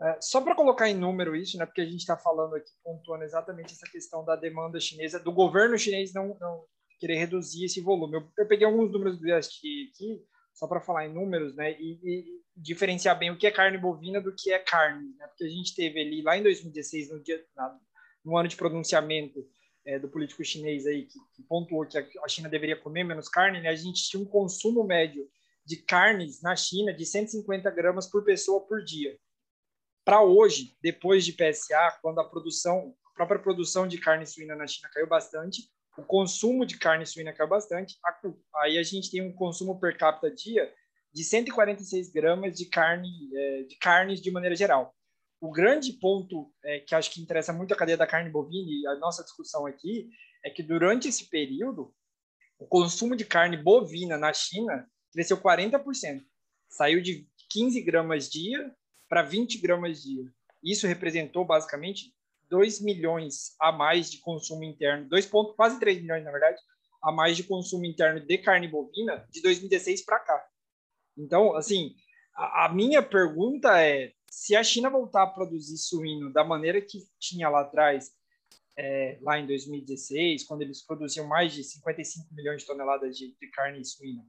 É, só para colocar em número isso, né, porque a gente está falando aqui, pontuando exatamente essa questão da demanda chinesa, do governo chinês não, não querer reduzir esse volume. Eu, eu peguei alguns números do IST aqui, só para falar em números, né, e, e, diferenciar bem o que é carne bovina do que é carne, né, porque a gente teve ali, lá em 2016, no, dia, na, no ano de pronunciamento é, do político chinês aí, que, que, pontuou que a China deveria comer menos carne, né, a gente tinha um consumo médio de carnes na China de 150 gramas por pessoa por dia. Para hoje, depois de PSA, quando a produção, a própria produção de carne suína na China caiu bastante, o consumo de carne suína caiu bastante, aí a gente tem um consumo per capita dia de 146 gramas de carne é, de carnes de maneira geral. O grande ponto é, que acho que interessa muito a cadeia da carne bovina e a nossa discussão aqui é que durante esse período o consumo de carne bovina na China cresceu 40%, saiu de 15 gramas dia para 20 gramas dia. Isso representou basicamente 2 milhões a mais de consumo interno, 2 pontos, quase 3 milhões, na verdade, a mais de consumo interno de carne bovina de 2016 para cá. Então, assim, a, a, minha pergunta é: se a China voltar a produzir suíno da maneira que tinha lá atrás, é, lá em 2016, quando eles produziam mais de 55 milhões de toneladas de, de carne suína,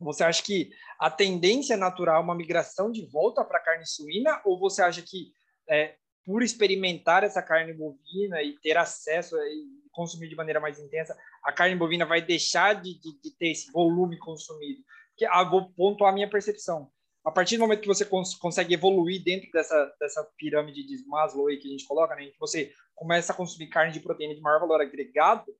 você acha que a tendência natural é uma migração de volta para a carne suína, ou você acha que é, por experimentar essa carne bovina e ter acesso e consumir de maneira mais intensa, a carne bovina vai deixar de, de, de ter esse volume consumido. Que ah, vou pontuar a minha percepção. A partir do momento que você cons consegue evoluir dentro dessa, dessa pirâmide de Maslow que a gente coloca, né, que você começa a consumir carne de proteína de maior valor agregado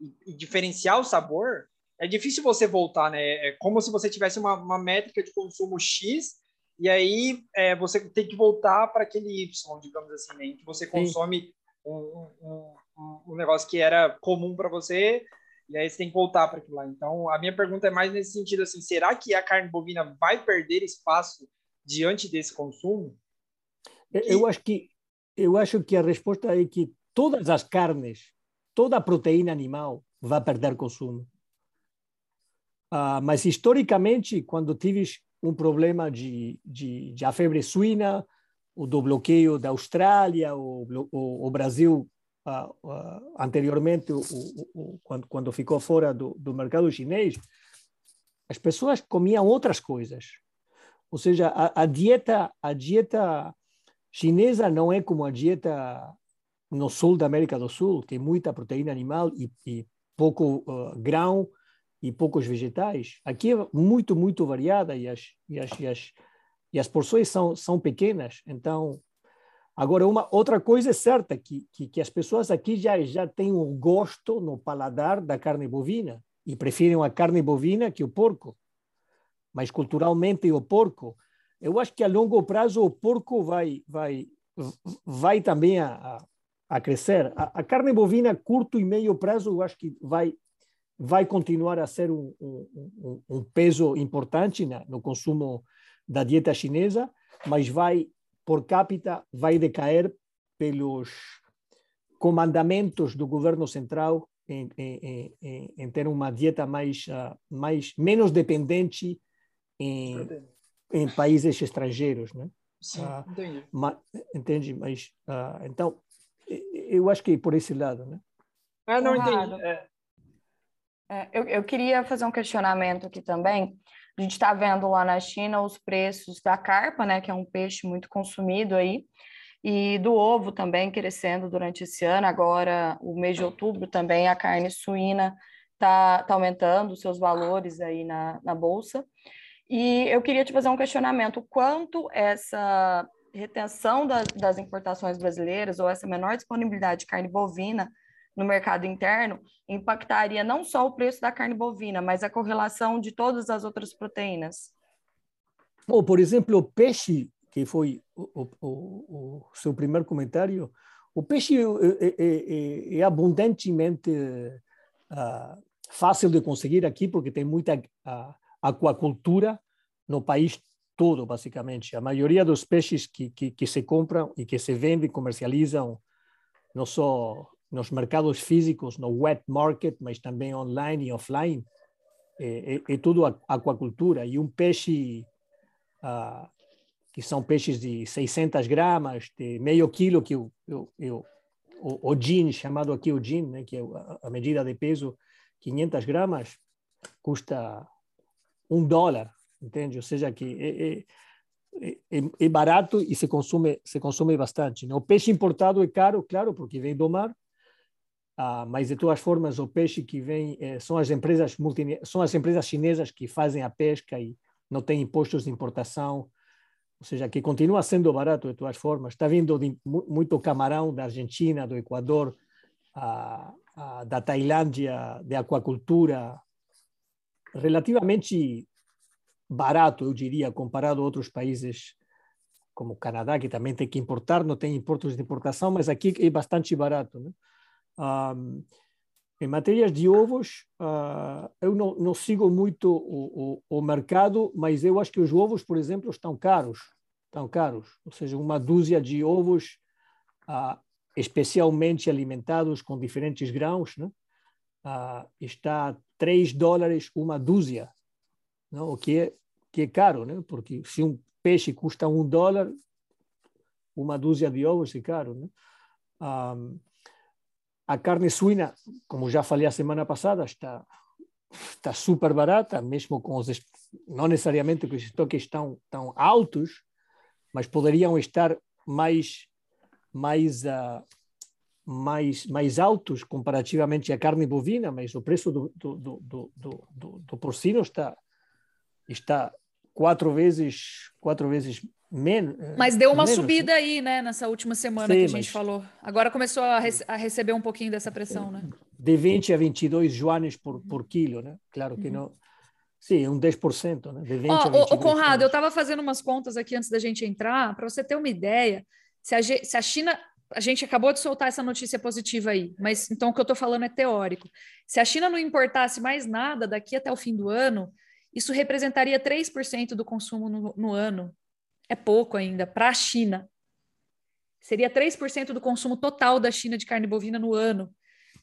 e, e diferenciar o sabor, é difícil você voltar, né? É como se você tivesse uma, uma métrica de consumo X e aí é, você tem que voltar para aquele Y, digamos assim, né, em que você consome um, um, um, um, negócio que era comum para você, e aí você tem que voltar para aquilo lá. Então, a minha pergunta é mais nesse sentido, assim, será que a carne bovina vai perder espaço diante desse consumo? Eu acho que eu acho que a resposta é que todas as carnes, toda a proteína animal vai perder consumo. Uh, mas historicamente, quando tives um problema de, de, de a febre suína, o do bloqueio da Austrália, o, o, o Brasil uh, uh, anteriormente, o, o, quando, quando ficou fora do, do mercado chinês, as pessoas comiam outras coisas. Ou seja, a, a, dieta, a dieta chinesa não é como a dieta no sul da América do Sul, tem muita proteína animal e, e pouco uh, grão, e poucos vegetais. Aqui é muito, muito variada e as, e as, e as, e as porções são, são pequenas. Então, agora, uma outra coisa é certa, que, que, que as pessoas aqui já, já têm um gosto no paladar da carne bovina e preferem a carne bovina que o porco. Mas culturalmente o porco, eu acho que a longo prazo o porco vai, vai, vai também a, a, crescer. A, a carne bovina, curto e meio prazo, eu acho que vai vai continuar a ser um, um, um peso importante na, no consumo da dieta chinesa, mas vai, por capita, vai decair pelos comandamentos do governo central em, em, em, em ter uma dieta mais, uh, mais menos dependente em, em países estrangeiros, né? Sim, uh, entendi. Ma, entende? Mas uh, então eu acho que é por esse lado, né? Ah, não entendi. É. É, eu, eu queria fazer um questionamento aqui também. A gente está vendo lá na China os preços da carpa, né, que é um peixe muito consumido aí, e do ovo também crescendo durante esse ano. Agora, o mês de outubro também, a carne suína está tá aumentando seus valores aí na, na bolsa. E eu queria te fazer um questionamento: quanto essa retenção das importações brasileiras ou essa menor disponibilidade de carne bovina no mercado interno impactaria não só o preço da carne bovina, mas a correlação de todas as outras proteínas? Ou, por exemplo, o peixe, que foi o, o, o seu primeiro comentário, o peixe é, é, é, é abundantemente uh, fácil de conseguir aqui, porque tem muita uh, aquacultura no país todo, basicamente. A maioria dos peixes que, que, que se compram e que se vendem, comercializam, não só nos mercados físicos, no wet market, mas também online e offline, é, é, é tudo aquacultura. E um peixe, ah, que são peixes de 600 gramas, de meio quilo, que eu, eu, eu o, o gin, chamado aqui o gin, né, que é a, medida de peso, 500 gramas, custa um dólar, entende? Ou seja, que é, é, é, é barato e se consome, se consome bastante. Né? O peixe importado é caro, claro, porque vem do mar, ah, mas de todas formas o peixe que vem eh, são as empresas são as empresas chinesas que fazem a pesca e não tem impostos de importação, ou seja, que continua sendo barato de todas formas. Está vindo de, muito camarão da Argentina, do Equador, ah, ah, da Tailândia, de aquacultura, relativamente barato, eu diria, comparado a outros países como o Canadá, que também tem que importar, não tem impostos de importação, mas aqui é bastante barato. Né? Um, em matérias de ovos, uh, eu não, não, sigo muito o, o, o, mercado, mas eu acho que os ovos, por exemplo, estão caros. Estão caros. Ou seja, uma dúzia de ovos uh, especialmente alimentados com diferentes grãos, né? uh, está 3 dólares uma dúzia, não? o que é, que é caro, né? porque se um peixe custa um dólar, uma dúzia de ovos é caro. Né? Um, a carne suína, como já falei a semana passada, está está super barata, mesmo com os não necessariamente que os estoques estão tão altos, mas poderiam estar mais mais uh, mais mais altos comparativamente à carne bovina, mas o preço do do, do, do, do, do porcino está está quatro vezes quatro vezes Men mas deu uma menos, subida né? aí, né, nessa última semana Sim, que a gente mas... falou. Agora começou a, a, receber um pouquinho dessa pressão, né? De 20 a 22 yuanes por, por quilo, né? Claro que uhum. não. Sim, um 10%, né? De 20 oh, a 22 ô, Conrado, eu estava fazendo umas contas aqui antes da gente entrar, para você ter uma ideia, se a, se a China a gente acabou de soltar essa notícia positiva aí, mas então o que eu estou falando é teórico. Se a China não importasse mais nada daqui até o fim do ano, isso representaria 3% do consumo no, no ano é pouco ainda para a China. Seria 3% do consumo total da China de carne bovina no ano.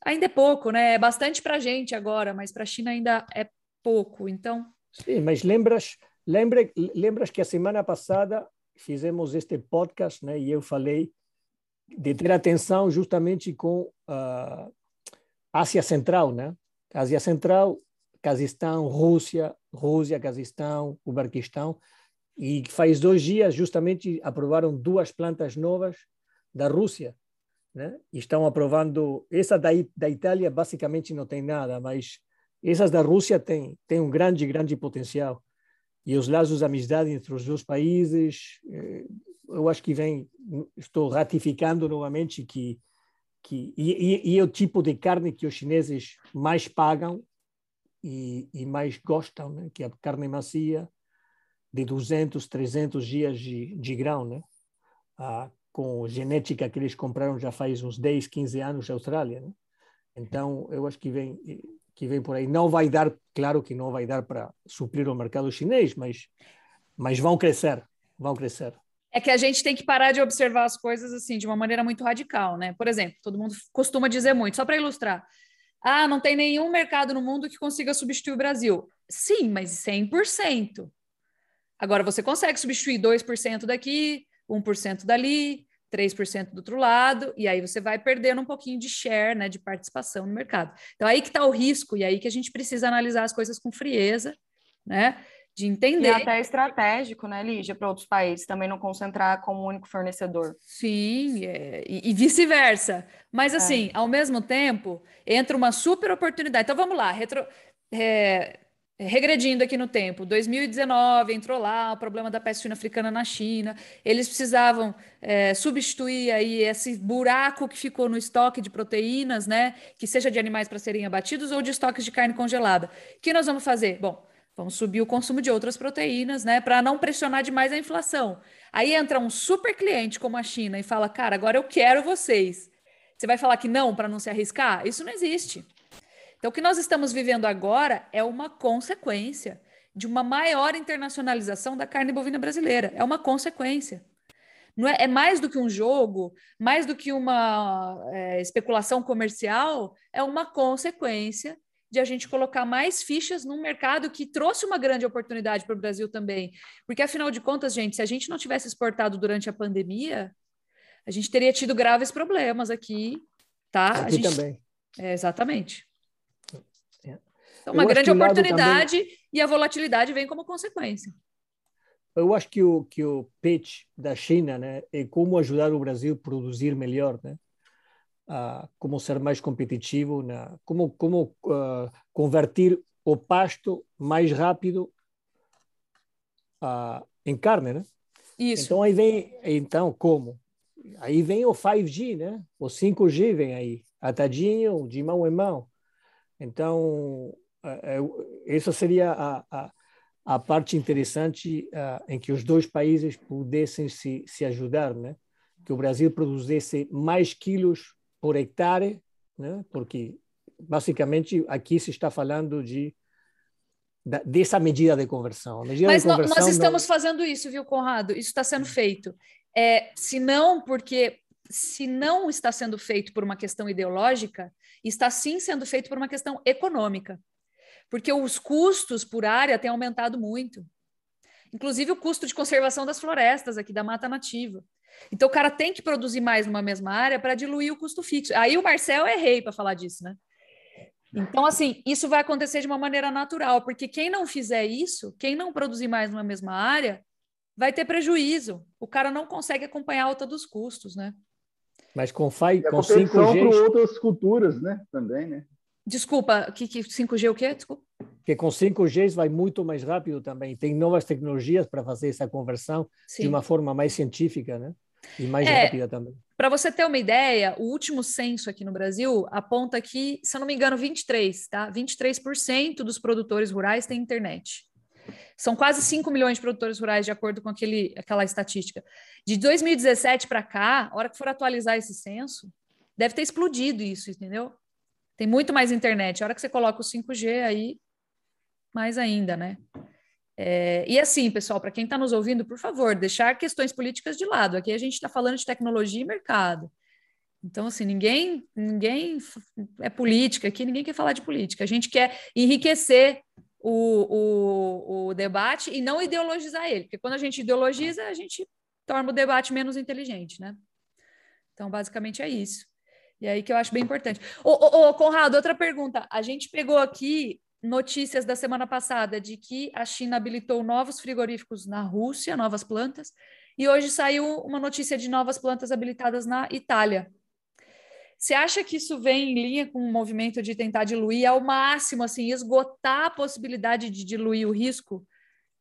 Ainda é pouco, né? É bastante para a gente agora, mas para a China ainda é pouco. Então. Sim, mas lembras, lembra, lembras que a semana passada fizemos este podcast, né? E eu falei de ter atenção justamente com a uh, Ásia Central, né? Ásia Central, Cazaquistão, Rússia, Rússia, Cazaquistão, Uzbequistão e faz dois dias, justamente, aprovaram duas plantas novas da Rússia. Né? E estão aprovando. Essa da, da Itália, basicamente, não tem nada, mas essas da Rússia têm, têm um grande, grande potencial. E os laços de amizade entre os dois países, eh, eu acho que vem. Estou ratificando novamente que. que e, e, e é o tipo de carne que os chineses mais pagam e, e mais gostam, né? que é a carne macia de 200, 300 dias de, de grão, né? Ah, com genética que eles compraram já faz uns 10, 15 anos na Austrália, né? Então, eu acho que vem que vem por aí. Não vai dar, claro que não vai dar para suprir o mercado chinês, mas mas vão crescer, vão crescer. É que a gente tem que parar de observar as coisas assim de uma maneira muito radical, né? Por exemplo, todo mundo costuma dizer muito, só para ilustrar. Ah, não tem nenhum mercado no mundo que consiga substituir o Brasil. Sim, mas 100%. Agora, você consegue substituir 2% daqui, 1% dali, 3% do outro lado, e aí você vai perdendo um pouquinho de share, né, de participação no mercado. Então aí que está o risco, e aí que a gente precisa analisar as coisas com frieza, né? De entender. E até estratégico, né, Lígia, para outros países, também não concentrar como único fornecedor. Sim, é, e, e vice-versa. Mas, é. assim, é. ao mesmo tempo, entra uma super oportunidade. Então, vamos lá, retro, é, regredindo aqui no tempo, 2019 entrou lá o problema da peste suína africana na China, eles precisavam é, substituir aí esse buraco que ficou no estoque de proteínas, né, que seja de animais para serem abatidos ou de estoques de carne congelada. O que nós vamos fazer? Bom, vamos subir o consumo de outras proteínas, né, para não pressionar demais a inflação. Aí entra um super cliente como a China e fala, cara, agora eu quero vocês. Você vai falar que não para não se arriscar? Isso não existe. Então, o que nós estamos vivendo agora é uma consequência de uma maior internacionalização da carne bovina brasileira. É uma consequência. Não é, é mais do que um jogo, mais do que uma é, especulação comercial, é uma consequência de a gente colocar mais fichas num mercado que trouxe uma grande oportunidade para o Brasil também. Porque, afinal de contas, gente, se a gente não tivesse exportado durante a pandemia, a gente teria tido graves problemas aqui, tá? Aqui gente... também. É, exatamente. Então, uma grande oportunidade também... e a volatilidade vem como consequência. Eu acho que o, que o pitch da China né, é como ajudar o Brasil a produzir melhor, né? Uh, como ser mais competitivo, né? como, como uh, convertir o pasto mais rápido uh, em carne, né? Isso. Então aí vem, então como? Aí vem o 5G, né? O 5G vem aí, atadinho, de mão em mão. Então essa seria a, a, a parte interessante uh, em que os dois países pudessem se, se ajudar, né? Que o Brasil produzisse mais quilos por hectare, né? Porque basicamente aqui se está falando de dessa medida de conversão. Medida Mas de conversão nós estamos não... fazendo isso, viu, Conrado? Isso está sendo feito. É, se não, porque se não está sendo feito por uma questão ideológica, está sim sendo feito por uma questão econômica porque os custos por área têm aumentado muito. Inclusive o custo de conservação das florestas aqui, da mata nativa. Então o cara tem que produzir mais numa mesma área para diluir o custo fixo. Aí o Marcel é rei para falar disso, né? Então, assim, isso vai acontecer de uma maneira natural, porque quem não fizer isso, quem não produzir mais numa mesma área, vai ter prejuízo. O cara não consegue acompanhar a alta dos custos, né? Mas com, fai, com 5G... para outras culturas, né? Também, né? Desculpa, que, que 5G o quê? Desculpa. Que com 5G vai muito mais rápido também. Tem novas tecnologias para fazer essa conversão Sim. de uma forma mais científica, né? E mais é, rápida também. Para você ter uma ideia, o último censo aqui no Brasil aponta que, se eu não me engano, 23, tá? 23% dos produtores rurais têm internet. São quase 5 milhões de produtores rurais, de acordo com aquele, aquela estatística. De 2017 para cá, a hora que for atualizar esse censo, deve ter explodido isso, entendeu? Tem muito mais internet. A hora que você coloca o 5G aí, mais ainda, né? É, e assim, pessoal, para quem está nos ouvindo, por favor, deixar questões políticas de lado. Aqui a gente está falando de tecnologia e mercado. Então, assim, ninguém, ninguém é política aqui, ninguém quer falar de política. A gente quer enriquecer o, o, o debate e não ideologizar ele, porque quando a gente ideologiza, a gente torna o debate menos inteligente, né? Então, basicamente é isso. E aí que eu acho bem importante. Ô, ô, ô, Conrado, outra pergunta. A gente pegou aqui notícias da semana passada de que a China habilitou novos frigoríficos na Rússia, novas plantas, e hoje saiu uma notícia de novas plantas habilitadas na Itália. Você acha que isso vem em linha com o movimento de tentar diluir ao máximo, assim, esgotar a possibilidade de diluir o risco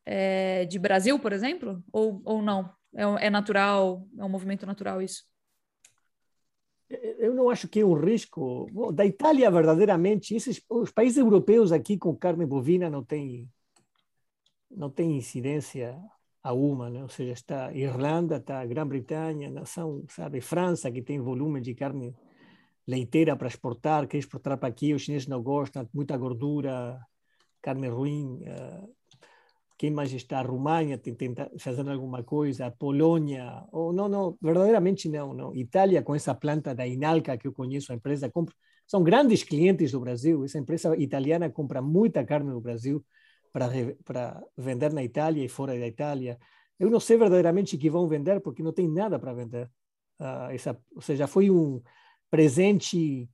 é, de Brasil, por exemplo? Ou, ou não? É, é natural, é um movimento natural isso? Eu não acho que é um risco. Bom, da Itália, verdadeiramente, esses, os países europeus aqui com carne bovina não têm não tem incidência alguma, né? ou seja, está Irlanda, está Grã-Bretanha, nação, sabe, França, que tem volume de carne leiteira para exportar, quer exportar para aqui, os chineses não gostam, muita gordura, carne ruim. Uh, quem mais está? A România tenta fazer alguma coisa, a Polônia, ou não, não, verdadeiramente não, não. Itália com essa planta da Inalca que eu conheço, a empresa compra, são grandes clientes do Brasil. Essa empresa italiana compra muita carne no Brasil para para vender na Itália e fora da Itália. Eu não sei verdadeiramente que vão vender porque não tem nada para vender. uh, essa, ou seja, foi um presente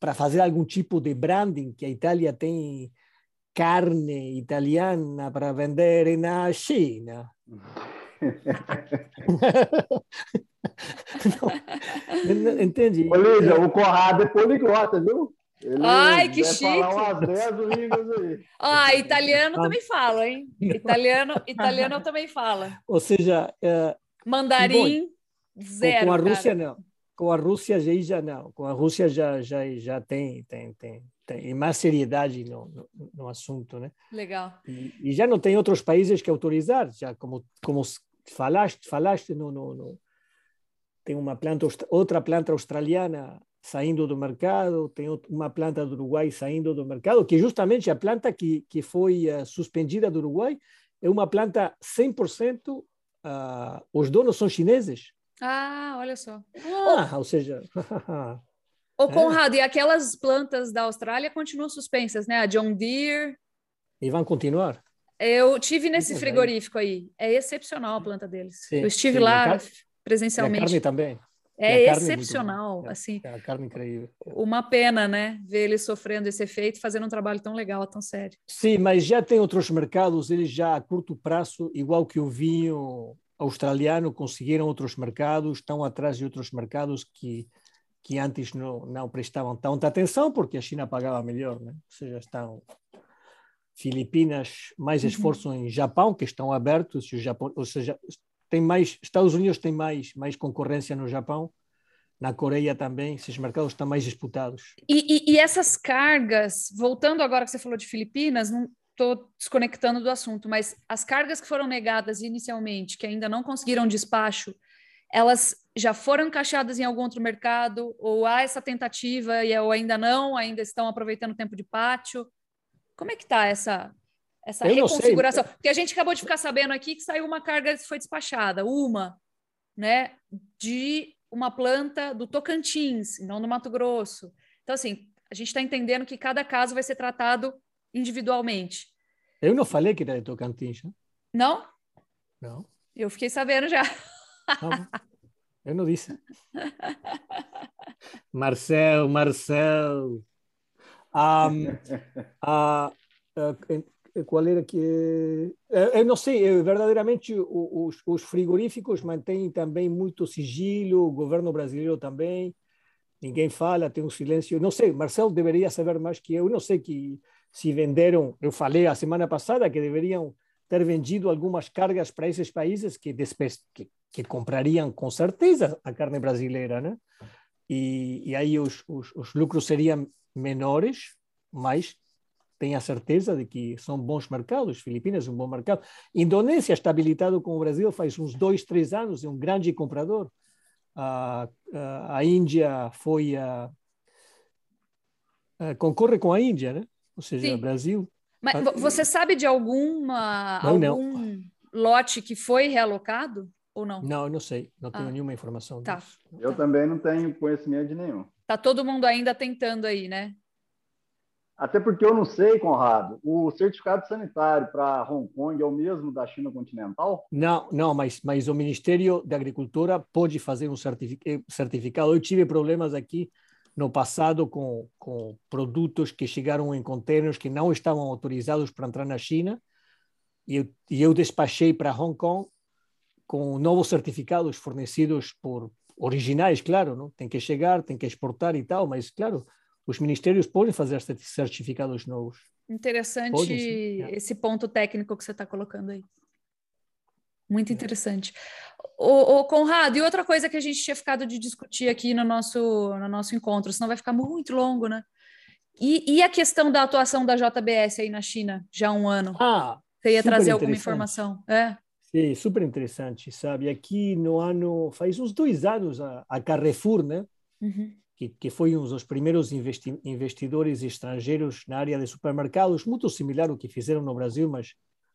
para fazer algum tipo de branding que a Itália tem carne italiana para vender na China. não, entendi. Olívia, o Corrado é poliglota, viu? Ele Ai, que chique! Ah, italiano também fala, hein? Italiano, italiano eu também falo. Ou seja, é, mandarim bom, zero. Com a Rússia cara. não. Com a Rússia já, já não. Com a Rússia já já já tem tem tem, tem mais seriedade no, no, no assunto, né? Legal. E, e, já não tem outros países que autorizar, já como como falaste falaste no, no, no tem uma planta outra planta australiana saindo do mercado, tem uma planta do Uruguai saindo do mercado, que justamente a planta que, que foi uh, suspendida do Uruguai é uma planta 100%, uh, ah, os donos são chineses. Ah, olha só. Ah, ou seja... Ô, é. Conrado, é. e aquelas plantas da Austrália continuam suspensas, né? A John Deere... E vão continuar? Eu tive nesse frigorífico aí. É excepcional a planta deles. Sim, Eu estive sim, lá presencialmente. E a carne também. É, é excepcional, é, assim. É a carne incrível. Uma pena, né, ver ele sofrendo esse efeito, fazendo um trabalho tão legal, tão sério. Sim, mas já tem outros mercados, eles já a curto prazo, igual que o vinho australiano, conseguiram outros mercados, estão atrás de outros mercados que que antes não, não prestavam tanta atenção porque a China pagava melhor, né? Ou seja, estão Filipinas mais uhum. esforço em Japão que estão abertos, Japão, ou seja, tem mais, Estados Unidos tem mais, mais concorrência no Japão, na Coreia também, esses mercados estão mais disputados. E, e, e essas cargas, voltando agora que você falou de Filipinas, não estou desconectando do assunto, mas as cargas que foram negadas inicialmente, que ainda não conseguiram despacho, elas já foram encaixadas em algum outro mercado, ou há essa tentativa e ou ainda não, ainda estão aproveitando o tempo de pátio? Como é que está essa, essa eu reconfiguração. Porque a gente acabou de ficar sabendo aqui que saiu uma carga que foi despachada, uma, né, de uma planta do Tocantins, não do Mato Grosso. Então, assim, a gente está entendendo que cada caso vai ser tratado individualmente. Eu não falei que era de Tocantins. Né? Não? Não. Eu fiquei sabendo já. Eu não disse. Marcel, Marcel. Um, uh, qual era que eu não sei verdadeiramente os, os, frigoríficos mantêm também muito sigilo o governo brasileiro também ninguém fala tem um silêncio não sei Marcelo deveria saber mais que eu não sei que se venderam eu falei a semana passada que deveriam ter vendido algumas cargas para esses países que que, que comprariam com certeza a carne brasileira né e, e aí os, os, os lucros seriam menores mas tenha certeza de que são bons mercados. Filipinas é um bom mercado. Indonésia está habilitado com o Brasil faz uns dois, três anos, é um grande comprador. A, a, a Índia foi a, a, concorre com a Índia, né? Ou seja, Sim. o Brasil. Mas você sabe de alguma não, algum não. lote que foi realocado ou não? Não, eu não sei. Não tenho ah. nenhuma informação tá. disso. Eu também não tenho conhecimento de nenhum. Tá todo mundo ainda tentando aí, né? Até porque eu não sei, Conrado, o certificado sanitário para Hong Kong é o mesmo da China continental? Não, não, mas, mas o Ministério da Agricultura pode fazer um certificado. Eu tive problemas aqui no passado com, com produtos que chegaram em contêineres que não estavam autorizados para entrar na China e eu, e eu despachei para Hong Kong com novos certificados fornecidos por originais, claro, não? tem que chegar, tem que exportar e tal, mas claro, os ministérios podem fazer certificados novos. Interessante podem, esse ponto técnico que você está colocando aí. Muito interessante. O, Conrado, e outra coisa que a gente tinha ficado de discutir aqui no nosso, no nosso encontro, senão vai ficar muito longo, né? E, e a questão da atuação da JBS aí na China, já há um ano? Ah, Você ia trazer alguma informação? É? Sim, super interessante, sabe? Aqui no ano, faz uns dois anos, a, a Carrefour, né? Uhum que, que foi um dos primeiros investi investidores estrangeiros na área de supermercados, muito similar ao que fizeram no Brasil, mas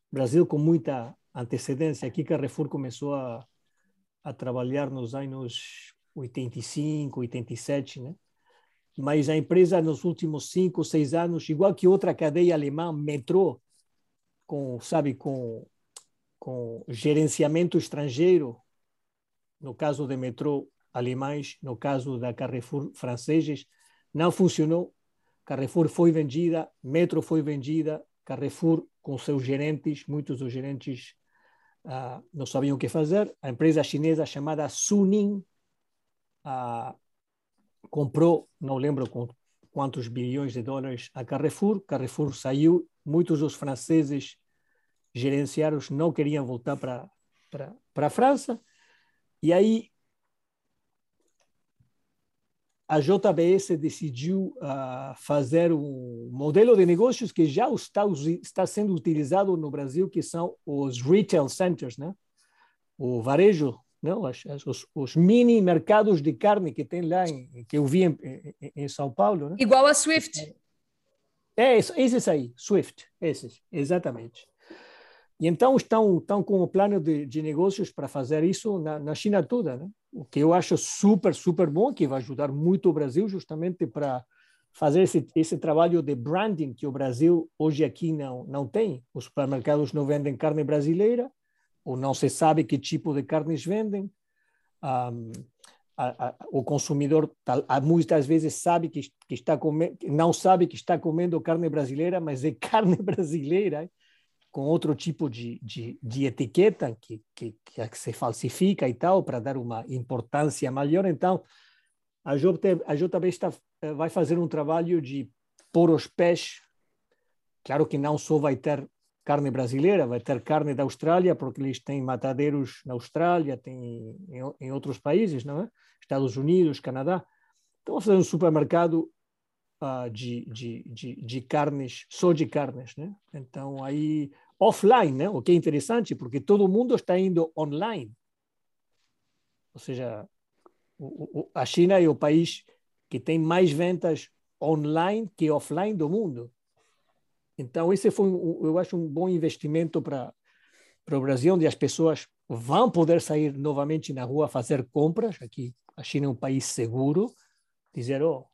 Brasil com muita antecedência. Aqui Carrefour começou a, a trabalhar nos anos 85, 87, né? Mas a empresa nos últimos cinco, seis anos, igual que outra cadeia alemã, Metro, com sabe com com gerenciamento estrangeiro, no caso de metrô alemães, no caso da Carrefour franceses, não funcionou. Carrefour foi vendida, Metro foi vendida, Carrefour com seus gerentes, muitos dos gerentes não sabiam o que fazer. A empresa chinesa chamada Suning comprou, não lembro quantos bilhões de dólares, a Carrefour. Carrefour saiu, muitos dos franceses gerenciários não queriam voltar para para a França. E aí a JBS decidiu uh, fazer um modelo de negócios que já está, está sendo utilizado no Brasil, que são os retail centers, né? o varejo, não? As, os, os, mini mercados de carne que tem lá, em, que eu vi em, em, em São Paulo. Né? Igual a Swift. É, esses aí, Swift, esses, exatamente. E então estão, estão com o plano de, de negócios para fazer isso na, na China toda, né? O que eu acho super, super bom, que vai ajudar muito o Brasil justamente para fazer esse, esse trabalho de branding que o Brasil hoje aqui não, não tem. Os supermercados não vendem carne brasileira, ou não se sabe que tipo de carnes vendem. Um, a, a, o consumidor muitas vezes sabe que, que está comendo, não sabe que está comendo carne brasileira, mas é carne brasileira com outro tipo de, de, de etiqueta que, que, que, se falsifica e tal, para dar uma importância maior. Então, a JB, está, eh, vai fazer um trabalho de pôr os pés. Claro que não só vai ter carne brasileira, vai ter carne da Austrália, porque eles têm matadeiros na Austrália, tem em, em outros países, não é? Estados Unidos, Canadá. Então, vai fazer um supermercado uh, de, de, de, de, carnes, só de carnes, né? Então, aí offline, né? o que é interessante, porque todo mundo está indo online. Ou seja, o, o, a China é o país que tem mais vendas online que offline do mundo. Então, esse foi, eu acho, um bom investimento para para o Brasil, onde as pessoas vão poder sair novamente na rua fazer compras. Aqui, a China é um país seguro. Dizer, oh,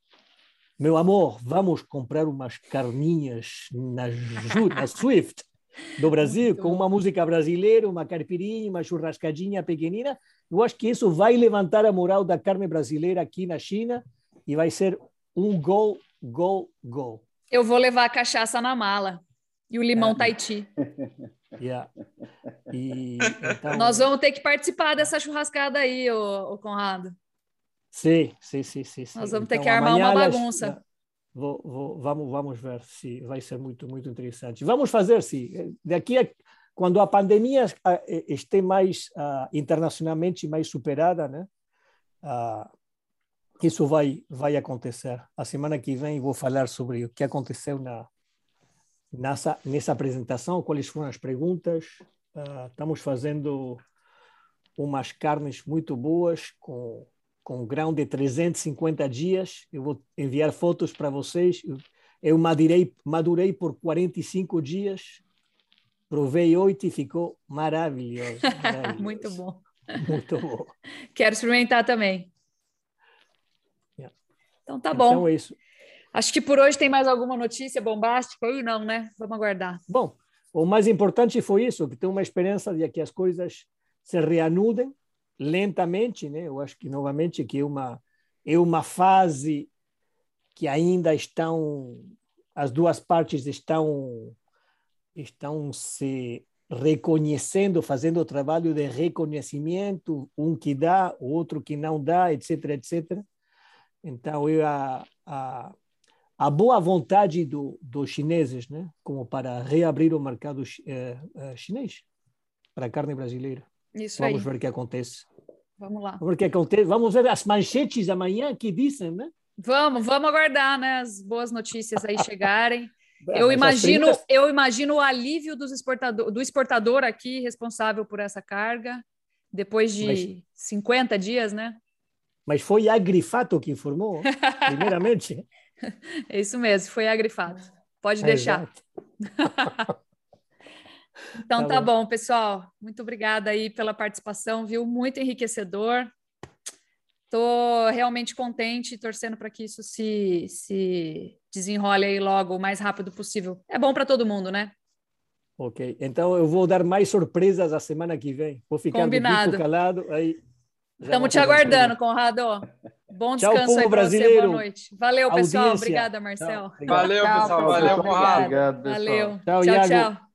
meu amor, vamos comprar umas carninhas na, na Swift do Brasil, com uma música brasileira, uma caipirinha, uma churrascadinha pequenina. Eu acho que isso vai levantar a moral da carne brasileira aqui na China e vai ser um gol, gol, gol. Eu vou levar a cachaça na mala e o limão é. Tahiti. Yeah. E, então... Nós vamos ter que participar dessa churrascada aí, ô Conrado. Sim, sim, sim, sim. Nós vamos ter então, que armar uma bagunça. Vou, vou, vamos, vamos ver se vai ser muito, muito interessante. Vamos fazer, sim. Daqui a quando a pandemia esteja mais uh, internacionalmente mais superada, né? Uh, isso vai vai acontecer. A semana que vem vou falar sobre o que aconteceu na nessa nessa apresentação, quais foram as perguntas. Uh, estamos fazendo umas carnes muito boas com com grão de 350 dias. Eu vou enviar fotos para vocês. Eu, eu madurei, madurei por 45 dias, provei oito e ficou maravilhoso. maravilhoso. Muito bom. Muito bom. Quero experimentar também. Yeah. Então tá bom. Então é isso. Acho que por hoje tem mais alguma notícia bombástica aí? Não, né? Vamos aguardar. Bom, o mais importante foi isso, que tem uma esperança de que as coisas se reanudem lentamente, né? Eu acho que novamente que é uma é uma fase que ainda estão as duas partes estão estão se reconhecendo, fazendo o trabalho de reconhecimento, um que dá, o outro que não dá, etc, etc. Então, eu, a, a, a boa vontade do, dos chineses, né, como para reabrir o mercado eh, eh, chinês para a carne brasileira. Isso Vamos aí. ver o que acontece. Vamos lá. Vamos ver o que acontece. Vamos ver as manchetes amanhã que dizem, né? Vamos, vamos aguardar, né? As boas notícias aí chegarem. Eu imagino, eu imagino o alívio dos exportador, do exportador aqui responsável por essa carga, depois de mas, 50 dias, né? Mas foi a Grifato que informou, primeiramente. é isso mesmo, foi a Grifato. Pode deixar. Então tá, tá bom. bom, pessoal. Muito obrigada aí pela participação, viu? Muito enriquecedor. Estou realmente contente, torcendo para que isso se, se desenrole aí logo o mais rápido possível. É bom para todo mundo, né? Ok. Então eu vou dar mais surpresas a semana que vem. Vou ficar Combinado. calado aí. Estamos te aguardando, Conrado. Bom descanso Tchau, aí para você, boa noite. Valeu, pessoal. Obrigada, Marcel. Valeu, pessoal. Valeu, Conrado. Valeu. Tchau, tchau.